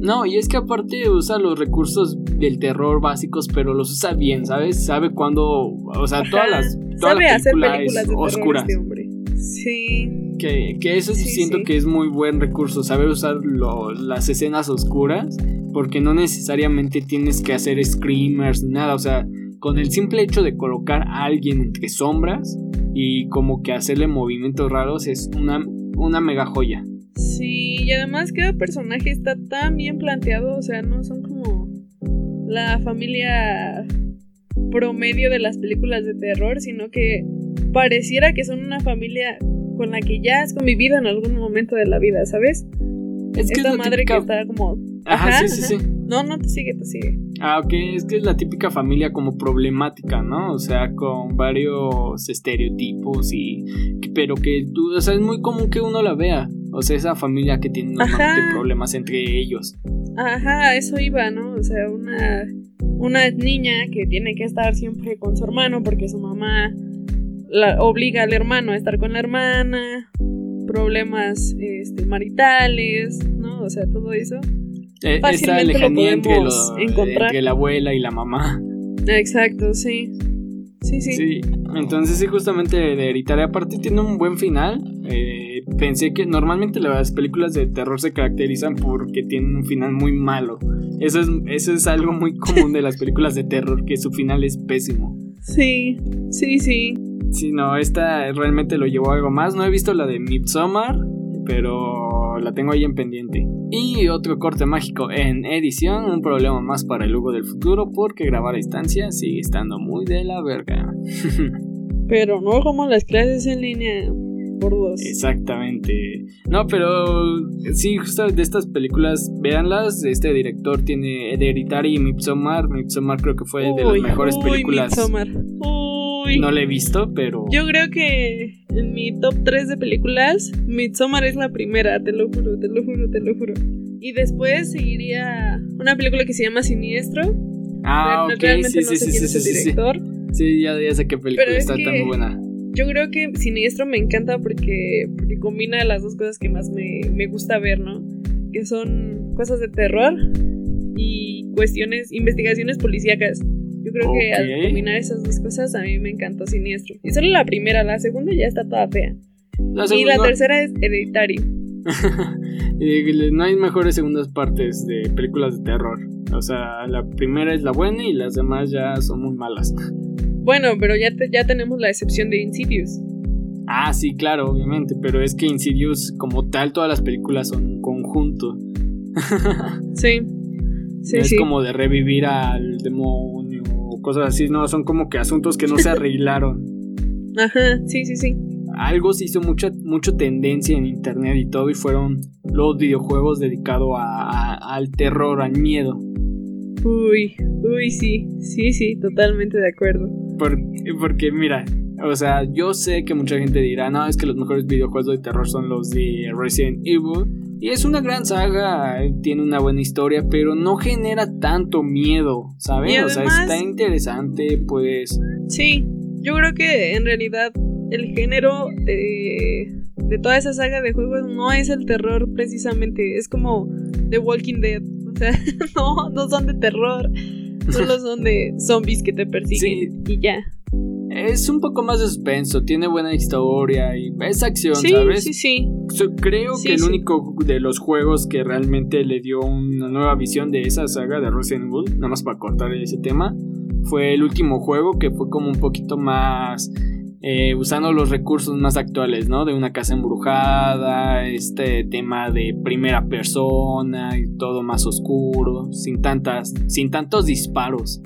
No, y es que aparte usa los recursos del terror básicos, pero los usa bien, ¿sabes? Sabe cuándo, o sea, todas las toda sabe hacer películas de oscuras. Este hombre. Sí. Que, que eso siento que es muy buen recurso, saber usar las escenas oscuras porque no necesariamente tienes que hacer screamers ni nada, o sea, con el simple hecho de colocar a alguien entre sombras y como que hacerle movimientos raros es una, una mega joya. Sí, y además cada personaje está tan bien planteado, o sea, no son como la familia promedio de las películas de terror, sino que pareciera que son una familia con la que ya has convivido en algún momento de la vida, ¿sabes? Es que Esta madre que está como. Ajá, sí, sí, sí. No, no te sigue, te sigue. Ah, ok, es que es la típica familia como problemática, ¿no? O sea, con varios estereotipos y. Pero que tú, o sea, es muy común que uno la vea. O sea, esa familia que tiene normalmente problemas entre ellos. Ajá, eso iba, ¿no? O sea, una. Una niña que tiene que estar siempre con su hermano porque su mamá la obliga al hermano a estar con la hermana problemas este, maritales, ¿no? O sea, todo eso. Eh, fácilmente lo podemos encontrar. entre la abuela y la mamá. Exacto, sí. Sí, sí. Sí, entonces sí, justamente de Hereditaria aparte tiene un buen final. Eh, pensé que normalmente las películas de terror se caracterizan porque tienen un final muy malo. Eso es, eso es algo muy común de las películas de terror, que su final es pésimo. Sí, sí, sí. Sí, no, esta realmente lo llevó algo más. No he visto la de Midsommar, pero la tengo ahí en pendiente. Y otro corte mágico en edición, un problema más para el Hugo del futuro porque grabar a distancia sigue estando muy de la verga. pero no como las clases en línea. Por dos. Exactamente. No, pero sí, justo de estas películas, véanlas. Este director tiene Hereditary y Midsommar. Midsommar creo que fue de las mejores películas. Midsommar. No la he visto, pero. Yo creo que en mi top 3 de películas, Midsommar es la primera, te lo juro, te lo juro, te lo juro. Y después seguiría una película que se llama Siniestro. Ah, ok, Realmente sí, no sé quién es el director. Sí, ya, ya, sé qué película está tan buena. Yo creo que Siniestro me encanta porque, porque combina las dos cosas que más me, me gusta ver, ¿no? Que son cosas de terror y cuestiones, investigaciones policíacas. Yo creo que al combinar esas dos cosas a mí me encantó Siniestro. Y solo la primera, la segunda ya está toda fea. y la tercera es Hereditario. no hay mejores segundas partes de películas de terror. O sea, la primera es la buena y las demás ya son muy malas. Bueno, pero ya, ya tenemos la excepción de Insidious. Ah, sí, claro, obviamente, pero es que Insidious como tal todas las películas son un conjunto. sí. Sí, es como de revivir al demonio o cosas así, no, son como que asuntos que no se arreglaron. Ajá, sí, sí, sí. Algo se hizo mucha mucho tendencia en internet y todo y fueron los videojuegos dedicados al terror, al miedo. Uy, uy, sí, sí, sí, totalmente de acuerdo. porque mira, o sea, yo sé que mucha gente dirá, no, es que los mejores videojuegos de terror son los de Resident Evil. Y es una gran saga, tiene una buena historia, pero no genera tanto miedo, ¿sabes? o sea, está interesante, pues. Sí, yo creo que en realidad el género de, de toda esa saga de juegos no es el terror precisamente, es como The Walking Dead. O sea, no, no son de terror, solo son de zombies que te persiguen y ya es un poco más de suspenso, tiene buena historia y es acción, ¿sabes? Sí, sí, creo que el único de los juegos que realmente le dio una nueva visión de esa saga de Resident Evil, nada más para cortar ese tema, fue el último juego que fue como un poquito más eh, usando los recursos más actuales, ¿no? De una casa embrujada, este tema de primera persona y todo más oscuro, sin tantas, sin tantos disparos.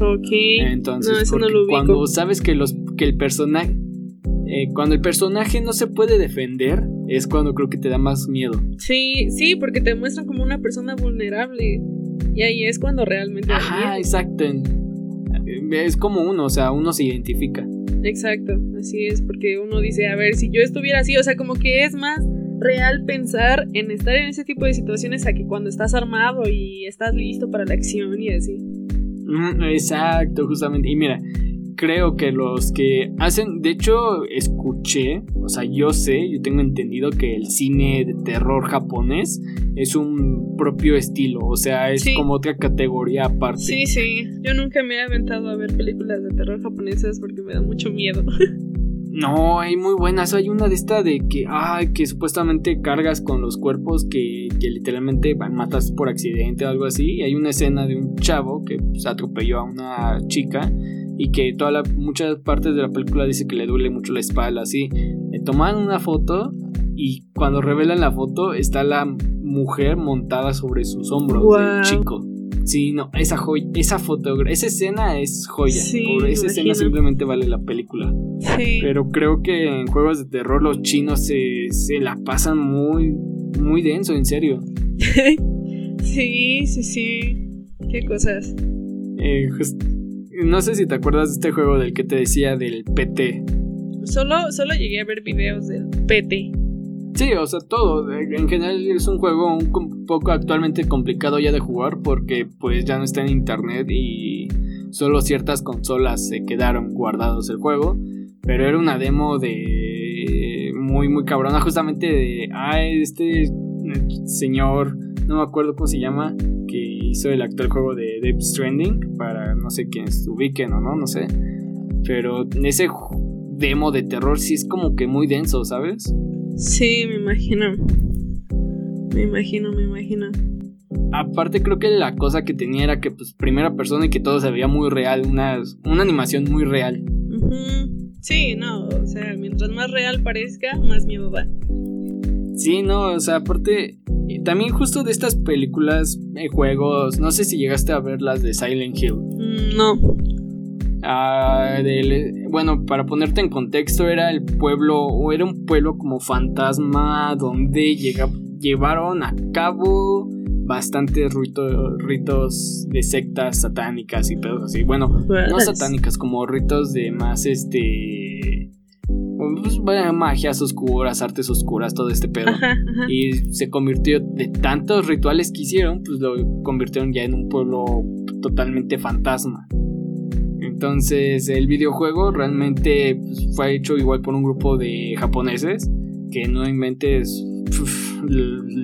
Ok. Entonces, cuando sabes que los que el personaje eh, cuando el personaje no se puede defender es cuando creo que te da más miedo. Sí, sí, porque te muestran como una persona vulnerable y ahí es cuando realmente. Ajá, exacto. Es como uno, o sea, uno se identifica. Exacto, así es, porque uno dice, a ver, si yo estuviera así, o sea, como que es más real pensar en estar en ese tipo de situaciones a que cuando estás armado y estás listo para la acción y así. Exacto, justamente. Y mira, creo que los que hacen, de hecho, escuché, o sea, yo sé, yo tengo entendido que el cine de terror japonés es un propio estilo, o sea, es como otra categoría aparte. Sí, sí, yo nunca me he aventado a ver películas de terror japonesas porque me da mucho miedo. No, hay muy buenas. Hay una de esta de que, ay, que supuestamente cargas con los cuerpos que, que literalmente matas por accidente o algo así. Y hay una escena de un chavo que pues, atropelló a una chica y que toda la, muchas partes de la película dice que le duele mucho la espalda, así. Le toman una foto y cuando revelan la foto está la mujer montada sobre sus hombros del chico. Sí, no, esa joya, esa fotografía, esa escena es joya. Por esa escena simplemente vale la película. Sí. Pero creo que en juegos de terror los chinos se, se la pasan muy, muy denso, en serio. sí, sí, sí. Qué cosas. Eh, no sé si te acuerdas de este juego del que te decía del PT. Solo, solo llegué a ver videos del PT. Sí, o sea, todo. En general es un juego un poco actualmente complicado ya de jugar porque pues ya no está en internet y solo ciertas consolas se quedaron guardados el juego. Pero era una demo de muy muy cabrona justamente de ah, este señor, no me acuerdo cómo se llama, que hizo el actual juego de Deep Stranding para no sé quiénes ubiquen o no, no sé. Pero ese demo de terror sí es como que muy denso, ¿sabes? Sí, me imagino. Me imagino, me imagino. Aparte creo que la cosa que tenía era que pues primera persona y que todo se veía muy real, una, una animación muy real. Sí, no, o sea, mientras más real parezca, más miedo da. Sí, no, o sea, aparte, también justo de estas películas, eh, juegos, no sé si llegaste a ver las de Silent Hill. Mm, Ah, bueno, para ponerte en contexto, era el pueblo, o era un pueblo como fantasma donde llevaron a cabo bastantes ritos de sectas satánicas y pedos así. Bueno, no satánicas, como ritos de más este. Pues, magias oscuras, artes oscuras, todo este pedo. Y se convirtió de tantos rituales que hicieron, pues lo convirtieron ya en un pueblo totalmente fantasma. Entonces el videojuego realmente pues, fue hecho igual por un grupo de japoneses que no inventes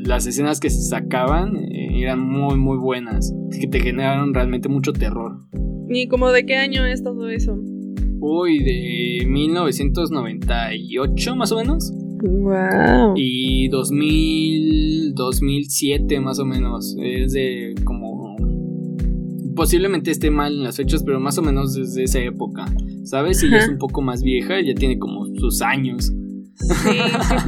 las escenas que se sacaban eh, eran muy muy buenas, que te generaron realmente mucho terror. ¿Y como de qué año es todo eso? Uy, de 1998 más o menos. Wow. Y 2000, 2007 más o menos. Es de como posiblemente esté mal en las fechas, pero más o menos desde esa época, ¿sabes? Y es un poco más vieja, ya tiene como sus años. Sí,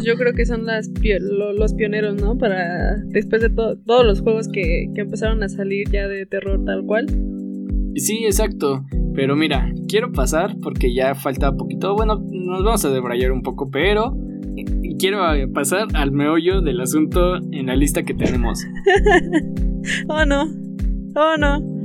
yo creo que son las los pioneros, ¿no? Para después de todos los juegos que, que empezaron a salir ya de terror tal cual. Sí, exacto. Pero mira, quiero pasar porque ya falta poquito. Bueno, nos vamos a debrayar un poco, pero quiero pasar al meollo del asunto en la lista que tenemos. oh no, oh no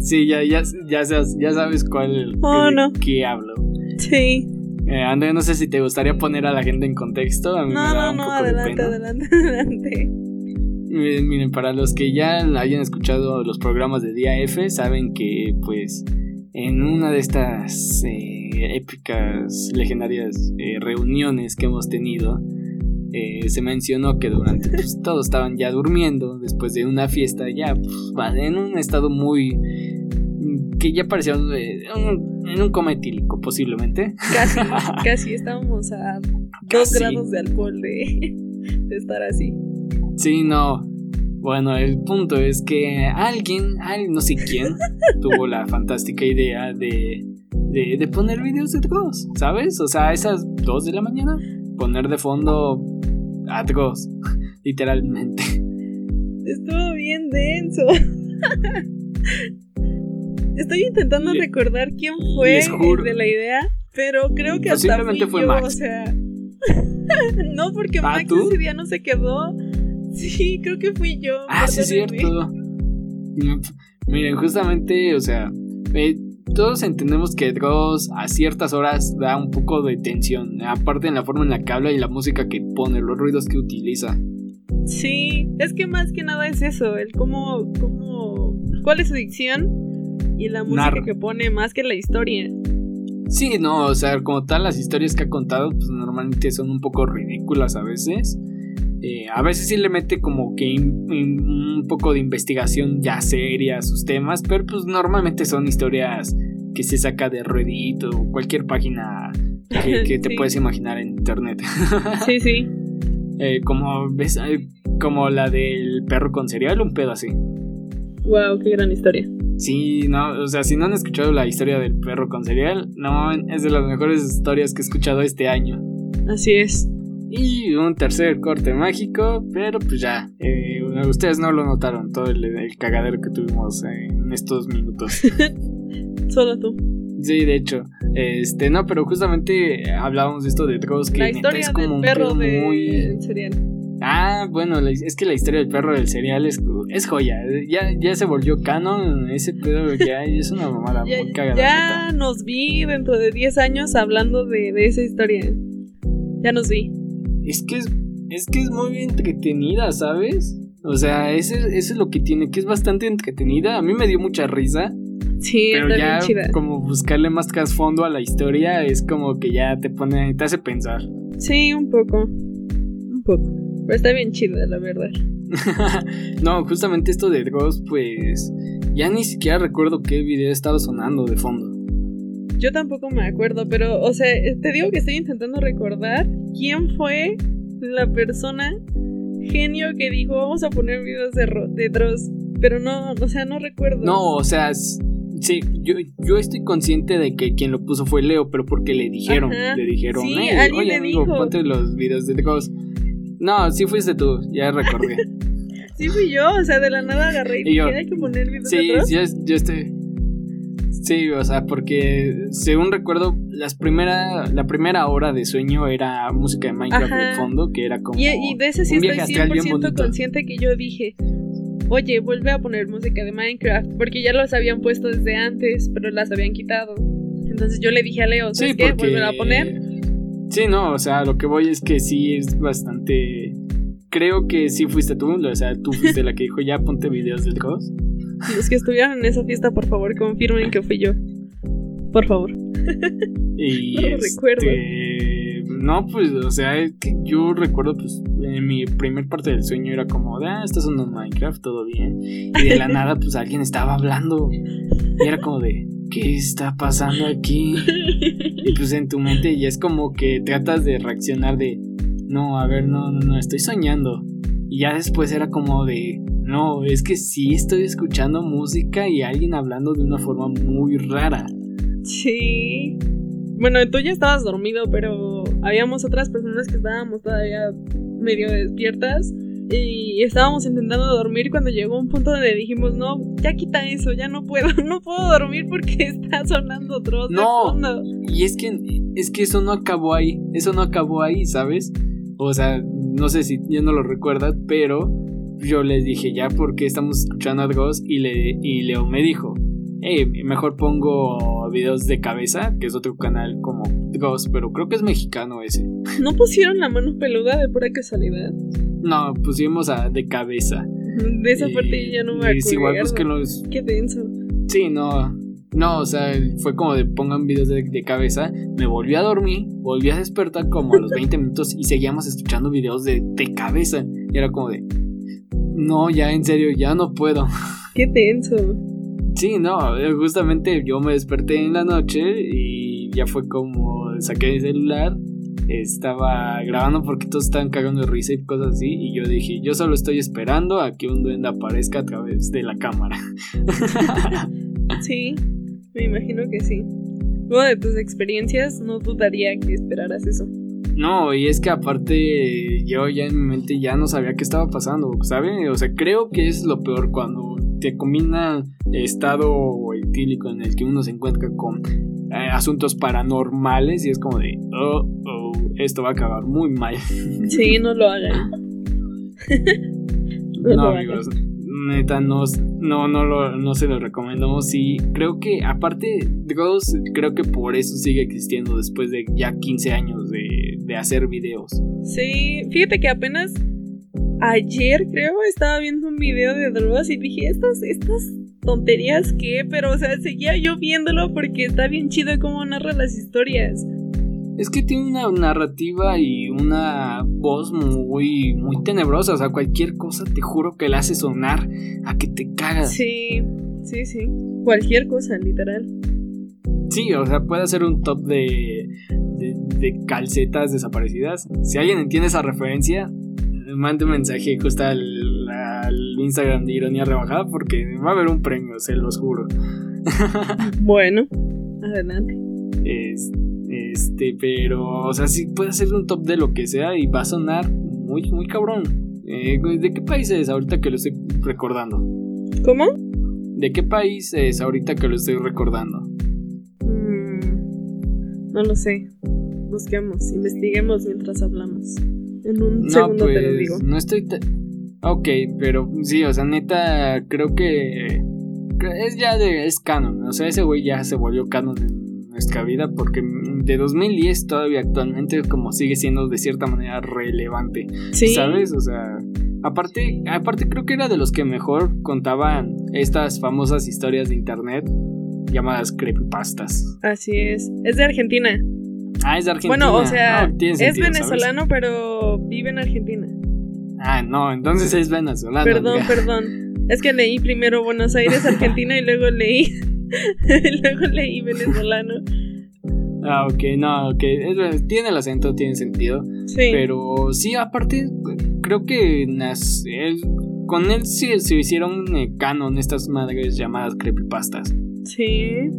sí, ya, ya, ya, ya sabes cuál oh, no. qué hablo. Sí. Eh, André, no sé si te gustaría poner a la gente en contexto. A mí no, me da no, no, adelante, adelante, adelante. Miren, para los que ya hayan escuchado los programas de Día F, saben que, pues, en una de estas eh, épicas, legendarias eh, reuniones que hemos tenido, eh, se mencionó que durante pues, todos estaban ya durmiendo después de una fiesta ya pues, en un estado muy que ya parecía eh, en un coma etílico posiblemente. Casi casi estábamos a dos grados de alcohol de, de estar así. Sí no. Bueno el punto es que alguien no sé quién tuvo la fantástica idea de de, de, poner videos de Dross, ¿sabes? O sea, a esas dos de la mañana, poner de fondo Atgos, literalmente. Estuvo bien denso. Estoy intentando recordar quién fue el de la idea, pero creo que hasta fui fue yo, Max. o sea, no porque ¿Ah, Max ese día no se quedó. Sí, creo que fui yo. Ah, sí es cierto. Miren, justamente, o sea, eh, todos entendemos que Dross a ciertas horas da un poco de tensión, aparte en la forma en la que habla y la música que pone, los ruidos que utiliza. Sí, es que más que nada es eso, el cómo, cómo, cuál es su dicción y la música que pone más que la historia. Sí, no, o sea, como tal las historias que ha contado, pues normalmente son un poco ridículas a veces. Eh, a veces sí le mete como que un poco de investigación ya seria a sus temas, pero pues normalmente son historias que se saca de Reddit o cualquier página que, te puedes imaginar en internet. sí, sí. Eh, como ves, como la del perro con cereal, un pedo así. Wow, qué gran historia. Sí, no, o sea, si no han escuchado la historia del perro con cereal, no, es de las mejores historias que he escuchado este año. Así es. Y un tercer corte mágico, pero pues ya, eh, ustedes no lo notaron, todo el, cagadero que tuvimos en estos minutos. Solo tú. Sí, de hecho. Este, no, pero justamente hablábamos de esto de Dross que la historia es como del perro un de muy... cereal. Ah, bueno, es que la historia del perro del cereal es, es joya. Ya, ya se volvió canon ese pedo ya es una mamada muy cagada. Ya nos vi dentro de 10 años hablando de, de esa historia. Ya nos vi. Es que es, es que es muy entretenida, ¿sabes? O sea, ese, ese es lo que tiene, que es bastante entretenida. A mí me dio mucha risa. Sí, pero ya como buscarle más trasfondo a la historia es como que ya te pone, te hace pensar. Sí, un poco. Un poco. Pero está bien chida, la verdad. no, justamente esto de Ghost, pues ya ni siquiera recuerdo qué video estaba sonando de fondo. Yo tampoco me acuerdo, pero, o sea, te digo que estoy intentando recordar quién fue la persona genio que dijo vamos a poner videos de, de Dross. Pero no, o sea, no recuerdo. No, o sea, Sí, yo, yo estoy consciente de que quien lo puso fue Leo, pero porque le dijeron, le dijeron, sí, oye amigo, dijo. ponte los videos de Ghost. No, sí fuiste tú, ya recordé. sí fui yo, o sea, de la nada agarré y, dije, hay que poner videos sí, yo, yo estoy... Sí, o sea, porque según recuerdo, las primera, la primera hora de sueño era música de Minecraft de fondo, que era como. Y, y de ese sí estoy 100% consciente que yo dije, oye, vuelve a poner música de Minecraft, porque ya los habían puesto desde antes, pero las habían quitado. Entonces yo le dije a Leo, ¿sabes sí, qué? Vuelve a poner. Sí, no, o sea, lo que voy es que sí es bastante. Creo que sí fuiste tú, o sea, tú fuiste la que dijo ya ponte videos del Ghost. Los que estuvieron en esa fiesta, por favor, confirmen que fui yo. Por favor. Y no lo recuerdo. No, pues, o sea, es que yo recuerdo, pues, en mi primer parte del sueño era como, ah, estás en Minecraft, todo bien. Y de la nada, pues, alguien estaba hablando. Y era como de, ¿qué está pasando aquí? Y pues en tu mente ya es como que tratas de reaccionar de, no, a ver, no, no, no, estoy soñando. Y ya después era como de, no, es que sí estoy escuchando música y alguien hablando de una forma muy rara. Sí. Bueno, tú ya estabas dormido, pero habíamos otras personas que estábamos todavía medio despiertas y estábamos intentando dormir cuando llegó un punto donde dijimos, no, ya quita eso, ya no puedo, no puedo dormir porque está sonando otro No, y es que, es que eso no acabó ahí, eso no acabó ahí, ¿sabes? O sea, no sé si ya no lo recuerdas, pero yo les dije ya porque estamos escuchando a Ghost y, le, y Leo me dijo, hey, mejor pongo videos de cabeza, que es otro canal como Ghost, pero creo que es mexicano ese. ¿No pusieron la mano peluda de pura casualidad? No, pusimos a de cabeza. De esa parte ya no me acuerdo. igual pues que los... Qué denso. Sí, no. No, o sea, fue como de pongan videos de, de, cabeza. Me volví a dormir, volví a despertar como a los 20 minutos y seguíamos escuchando videos de, de cabeza. Y era como de. No, ya en serio, ya no puedo. Qué tenso. Sí, no, eh, justamente yo me desperté en la noche y ya fue como saqué mi celular, estaba grabando porque todos estaban cagando de risa y cosas así y yo dije, yo solo estoy esperando a que un duende aparezca a través de la cámara. sí, me imagino que sí. Luego de tus experiencias, no dudaría que esperaras eso. No, y es que aparte yo ya en mi mente ya no sabía qué estaba pasando, ¿sabe? O sea, creo que es lo peor cuando te combina estado etílico en el que uno se encuentra con eh, asuntos paranormales y es como de, oh, oh, esto va a acabar muy mal. Sí, no lo hagan. no, amigos, neta, no, no, no, lo, no se lo recomendamos. Y creo que, aparte, Ghost, creo que por eso sigue existiendo después de ya 15 años de, de hacer videos. Sí, fíjate que apenas ayer creo estaba viendo un video de drogas y dije, estas, estas tonterías qué, pero o sea, seguía yo viéndolo porque está bien chido cómo narra las historias. Es que tiene una narrativa y una voz muy, muy tenebrosa. O sea, cualquier cosa te juro que la hace sonar a que te cagas. Sí, sí, sí. Cualquier cosa, literal. Sí, o sea, puede ser un top de, de calcetas desaparecidas. Si alguien entiende esa referencia, mande un mensaje justo al, al Instagram de Ironía Rebajada porque va a haber un premio, se los juro. bueno, adelante. este, pero, o sea, sí puede ser un top de lo que sea y va a sonar muy, muy cabrón. Eh, ¿De qué país es ahorita que lo estoy recordando? ¿Cómo? ¿De qué país es ahorita que lo estoy recordando? Mm, no lo sé. Busquemos, investiguemos mientras hablamos. En un segundo te lo pues, digo. No estoy. Ok, pero sí, o sea, neta, creo que. Es ya de. Es canon. O sea, ese güey ya se volvió canon en nuestra vida porque de 2010 todavía actualmente como sigue siendo de cierta manera relevante. Sí. ¿Sabes? O sea. Aparte, aparte creo que era de los que mejor contaban estas famosas historias de internet llamadas creepypastas. Así es. Es de Argentina. Ah, es de Argentina. Bueno, o sea, es venezolano, pero vive en Argentina. Ah, no, entonces es venezolano. Perdón, perdón. Es que leí primero Buenos Aires, Argentina y luego leí. luego leí venezolano. Ah, ok, no, ok. tiene el acento, tiene sentido. Sí. Pero sí, aparte, creo que con él sí se hicieron eh, canon estas madres llamadas creepypastas. Sí.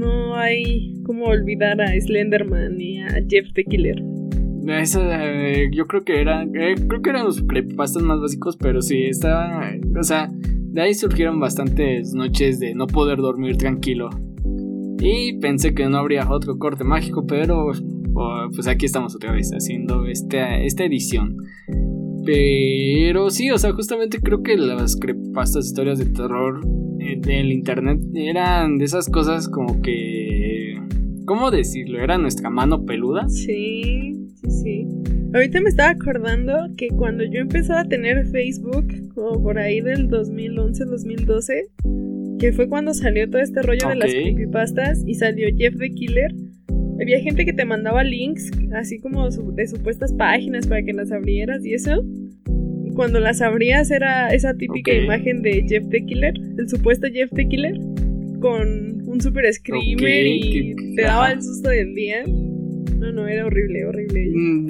No hay como olvidar a Slenderman y a Jeff the Killer. Eh, yo creo que eran, eh, creo que eran los creepypastas más básicos, pero sí, estaban, o sea, de ahí surgieron bastantes noches de no poder dormir tranquilo. Y pensé que no habría otro corte mágico, pero pues aquí estamos otra vez haciendo esta edición. Pero sí, o sea, justamente creo que las creepypastas, historias de terror del internet eran de esas cosas como que... ¿Cómo decirlo? ¿Era nuestra mano peluda? Sí, sí, sí. Ahorita me estaba acordando que cuando yo empecé a tener Facebook, como por ahí del 2011-2012, que fue cuando salió todo este rollo de las creepypastas y salió Jeff the Killer, había gente que te mandaba links, así como de supuestas páginas para que las abrieras y eso cuando las abrías era esa típica imagen de Jeff the Killer, el supuesto Jeff the Killer, con un super screamer y te daba el susto del día. No, no, era horrible, horrible. Mm,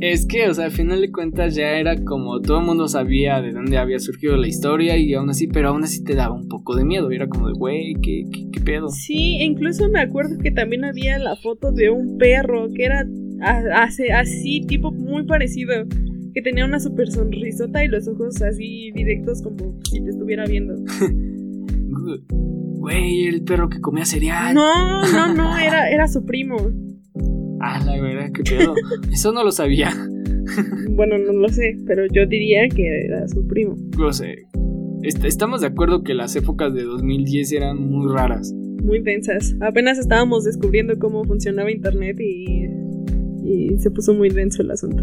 es, que, o sea, al final de cuentas ya era como todo el mundo sabía de dónde había surgido la historia y aún así, pero aún así te daba un poco de miedo. Era como de, güey, ¿qué, ¿qué, pedo? Sí, incluso me acuerdo que también había la foto de un perro que era así, tipo muy parecido que tenía una super sonrisota y los ojos así directos como si te estuviera viendo. Güey, el perro que comía cereal. No, no, no, era, era su primo. Ah, la verdad, qué pedo. Eso no lo sabía. bueno, no lo sé, pero yo diría que era su primo. No sé. Estamos de acuerdo que las épocas de 2010 eran muy raras. Muy densas. Apenas estábamos descubriendo cómo funcionaba Internet y, y se puso muy denso el asunto.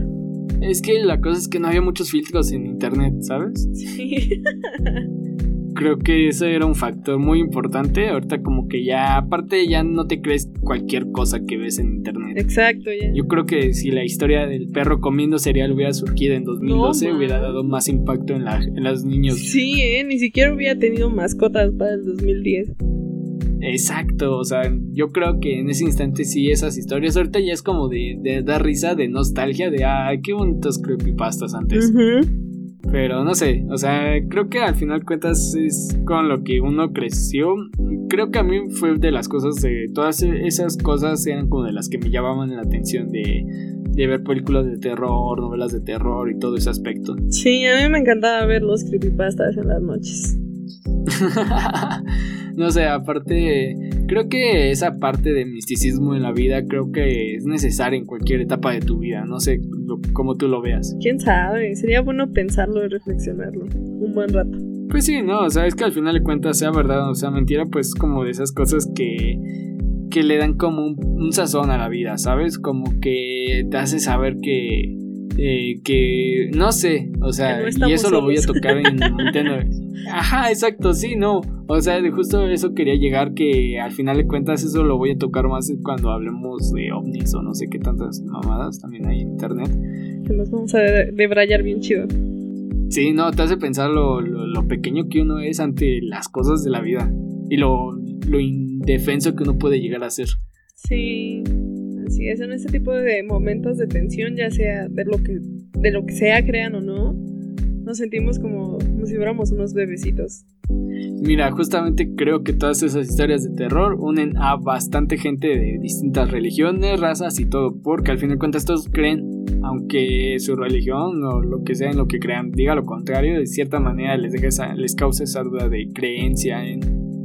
Es que la cosa es que no había muchos filtros en internet, ¿sabes? Sí. Creo que eso era un factor muy importante. Ahorita como que ya, aparte ya no te crees cualquier cosa que ves en internet. Exacto, ya. Yo creo que si la historia del perro comiendo cereal hubiera surgido en 2012, hubiera dado más impacto en, la, en los niños. Sí, ¿eh? Ni siquiera hubiera tenido mascotas para el 2010. Exacto, o sea, yo creo que en ese instante sí esas historias, ahorita ya es como de, de dar risa, de nostalgia, de, ay, qué bonitos creepypastas antes. Pero no sé, o sea, creo que al final cuentas es con lo que uno creció. Creo que a mí fue de las cosas de todas esas cosas eran como de las que me llamaban la atención de, de ver películas de terror, novelas de terror y todo ese aspecto. Sí, a mí me encantaba ver los creepypastas en las noches. no sé, aparte, creo que esa parte de misticismo en la vida creo que es necesaria en cualquier etapa de tu vida, no sé cómo tú lo veas. ¿Quién sabe? Sería bueno pensarlo y reflexionarlo un buen rato. Pues sí, no, o sea, es que al final de cuentas, sea verdad o sea mentira, pues como de esas cosas que, que le dan como un, un sazón a la vida, ¿sabes? Como que te hace saber que eh, que no sé, o sea, y eso lo voy a tocar en Nintendo. Ajá, exacto, sí, no. O sea, de justo eso quería llegar que al final de cuentas eso lo voy a tocar más cuando hablemos de ovnis o no sé qué tantas mamadas también hay en internet. Que nos vamos a debrayar bien chido. Sí, no, te hace pensar lo, lo, pequeño que uno es ante las cosas de la vida y lo, lo indefenso que uno puede llegar a ser. Sí, Así es, en ese tipo de momentos de tensión, ya sea de lo que, de lo que sea, crean o no, nos sentimos como, como si fuéramos unos bebecitos. Mira, justamente creo que todas esas historias de terror unen a bastante gente de distintas religiones, razas y todo, porque al fin de cuentas todos creen, aunque su religión o lo que sea en lo que crean diga lo contrario, de cierta manera les, deja esa, les causa esa duda de creencia en...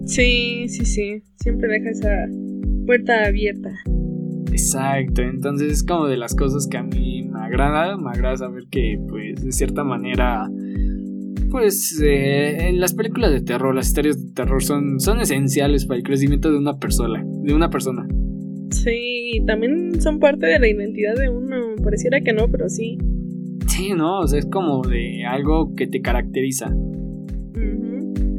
Sí, sí, sí, siempre deja esa puerta abierta. Exacto, entonces es como de las cosas que a mí me agrada, me agrada saber que pues de cierta manera pues eh, en las películas de terror, las historias de terror son, son esenciales para el crecimiento de una persona, de una persona. Sí, también son parte de la identidad de uno, pareciera que no, pero sí. Sí, no, o sea, es como de algo que te caracteriza.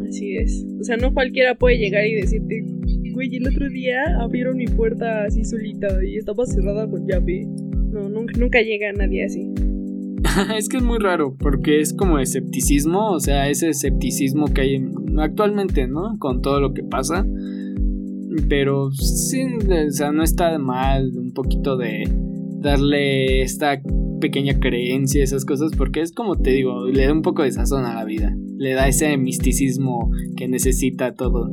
así es. O sea, no cualquiera puede llegar y decirte, güey, el otro día abrieron mi puerta así solita y estaba cerrada con llave. No, nunca, nunca llega nadie así. es que es muy raro, porque es como escepticismo, o sea, ese escepticismo que hay actualmente, ¿no? Con todo lo que pasa. Pero sí, o sea, no está mal un poquito de darle esta pequeña creencia, esas cosas, porque es como te digo, le da un poco de sazón a la vida, le da ese misticismo que necesita todo.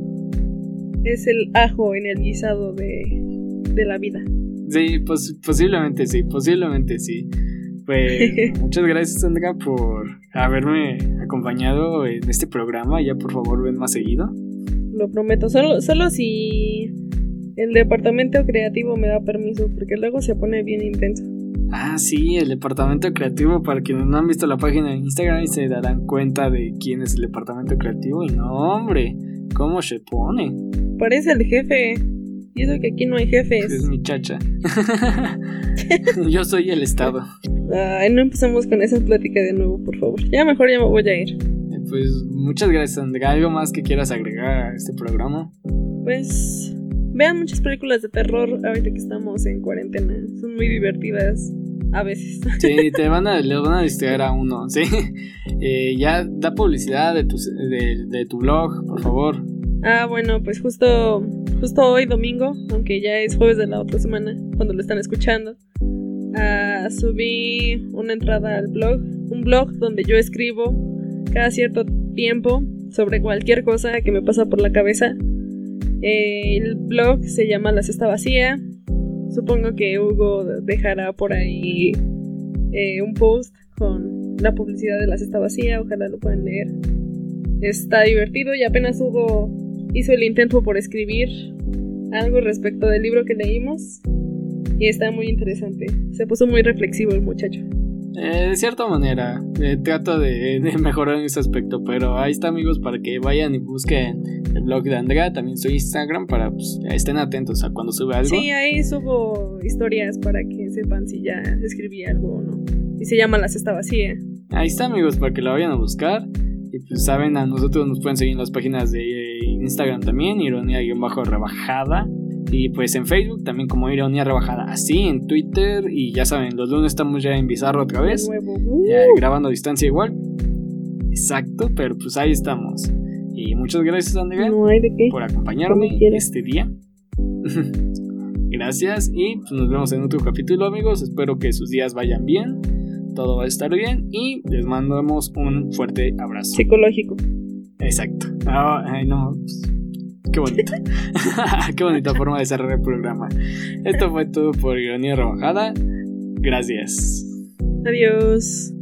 Es el ajo en el guisado de, de la vida. Sí, pues posiblemente sí, posiblemente sí. Pues muchas gracias, Sandra, por haberme acompañado en este programa. Ya por favor ven más seguido. Lo prometo, solo, solo si el departamento creativo me da permiso, porque luego se pone bien intenso. Ah, sí, el departamento creativo, para quienes no han visto la página de Instagram se darán cuenta de quién es el departamento creativo. Y no, hombre, ¿cómo se pone? Parece el jefe. Y eso que aquí no hay jefes. Es mi chacha. Yo soy el Estado. Ay, no empezamos con esa plática de nuevo, por favor. Ya mejor ya me voy a ir. Pues muchas gracias, Andrea. ¿Algo más que quieras agregar a este programa? Pues vean muchas películas de terror ahorita que estamos en cuarentena. Son muy divertidas a veces. Sí, te van a, le van a distraer a uno, ¿sí? Eh, ya da publicidad de tu, de, de tu blog, por favor. Ah, bueno, pues justo, justo hoy domingo, aunque ya es jueves de la otra semana, cuando lo están escuchando, uh, subí una entrada al blog, un blog donde yo escribo cada cierto tiempo sobre cualquier cosa que me pasa por la cabeza. el blog se llama La Cesta Vacía. Supongo que Hugo dejará por ahí eh, un post con la publicidad de La Cesta Vacía. Ojalá lo puedan leer. Está divertido y apenas Hugo hizo el intento por escribir algo respecto del libro que leímos y está muy interesante. Se puso muy reflexivo el muchacho. Eh, de cierta manera, eh, trato de, mejorar en ese aspecto, pero ahí está amigos para que vayan y busquen el blog de Andrea, también su Instagram para pues, estén atentos a cuando sube algo. Sí, ahí subo historias para que sepan si ya escribí algo o no. Y se llama La Cesta Vacía. Ahí está amigos para que la vayan a buscar. Y pues saben, a nosotros nos pueden seguir en las páginas de eh, Instagram también, ironía-rebajada. Y pues en Facebook también como Ironía Rebajada. Así en Twitter. Y ya saben, los lunes estamos ya en Bizarro otra vez. Ya grabando a distancia igual. Exacto, pero pues ahí estamos. Y muchas gracias, Andrea, por acompañarme este día. gracias y pues, nos vemos en otro capítulo, amigos. Espero que sus días vayan bien. Todo va a estar bien y les mandamos un fuerte abrazo. Psicológico. Exacto. ay, no. Pues, Qué bonito. Qué bonita forma de cerrar el programa. Esto fue todo por Ironía Rebajada. Gracias. Adiós.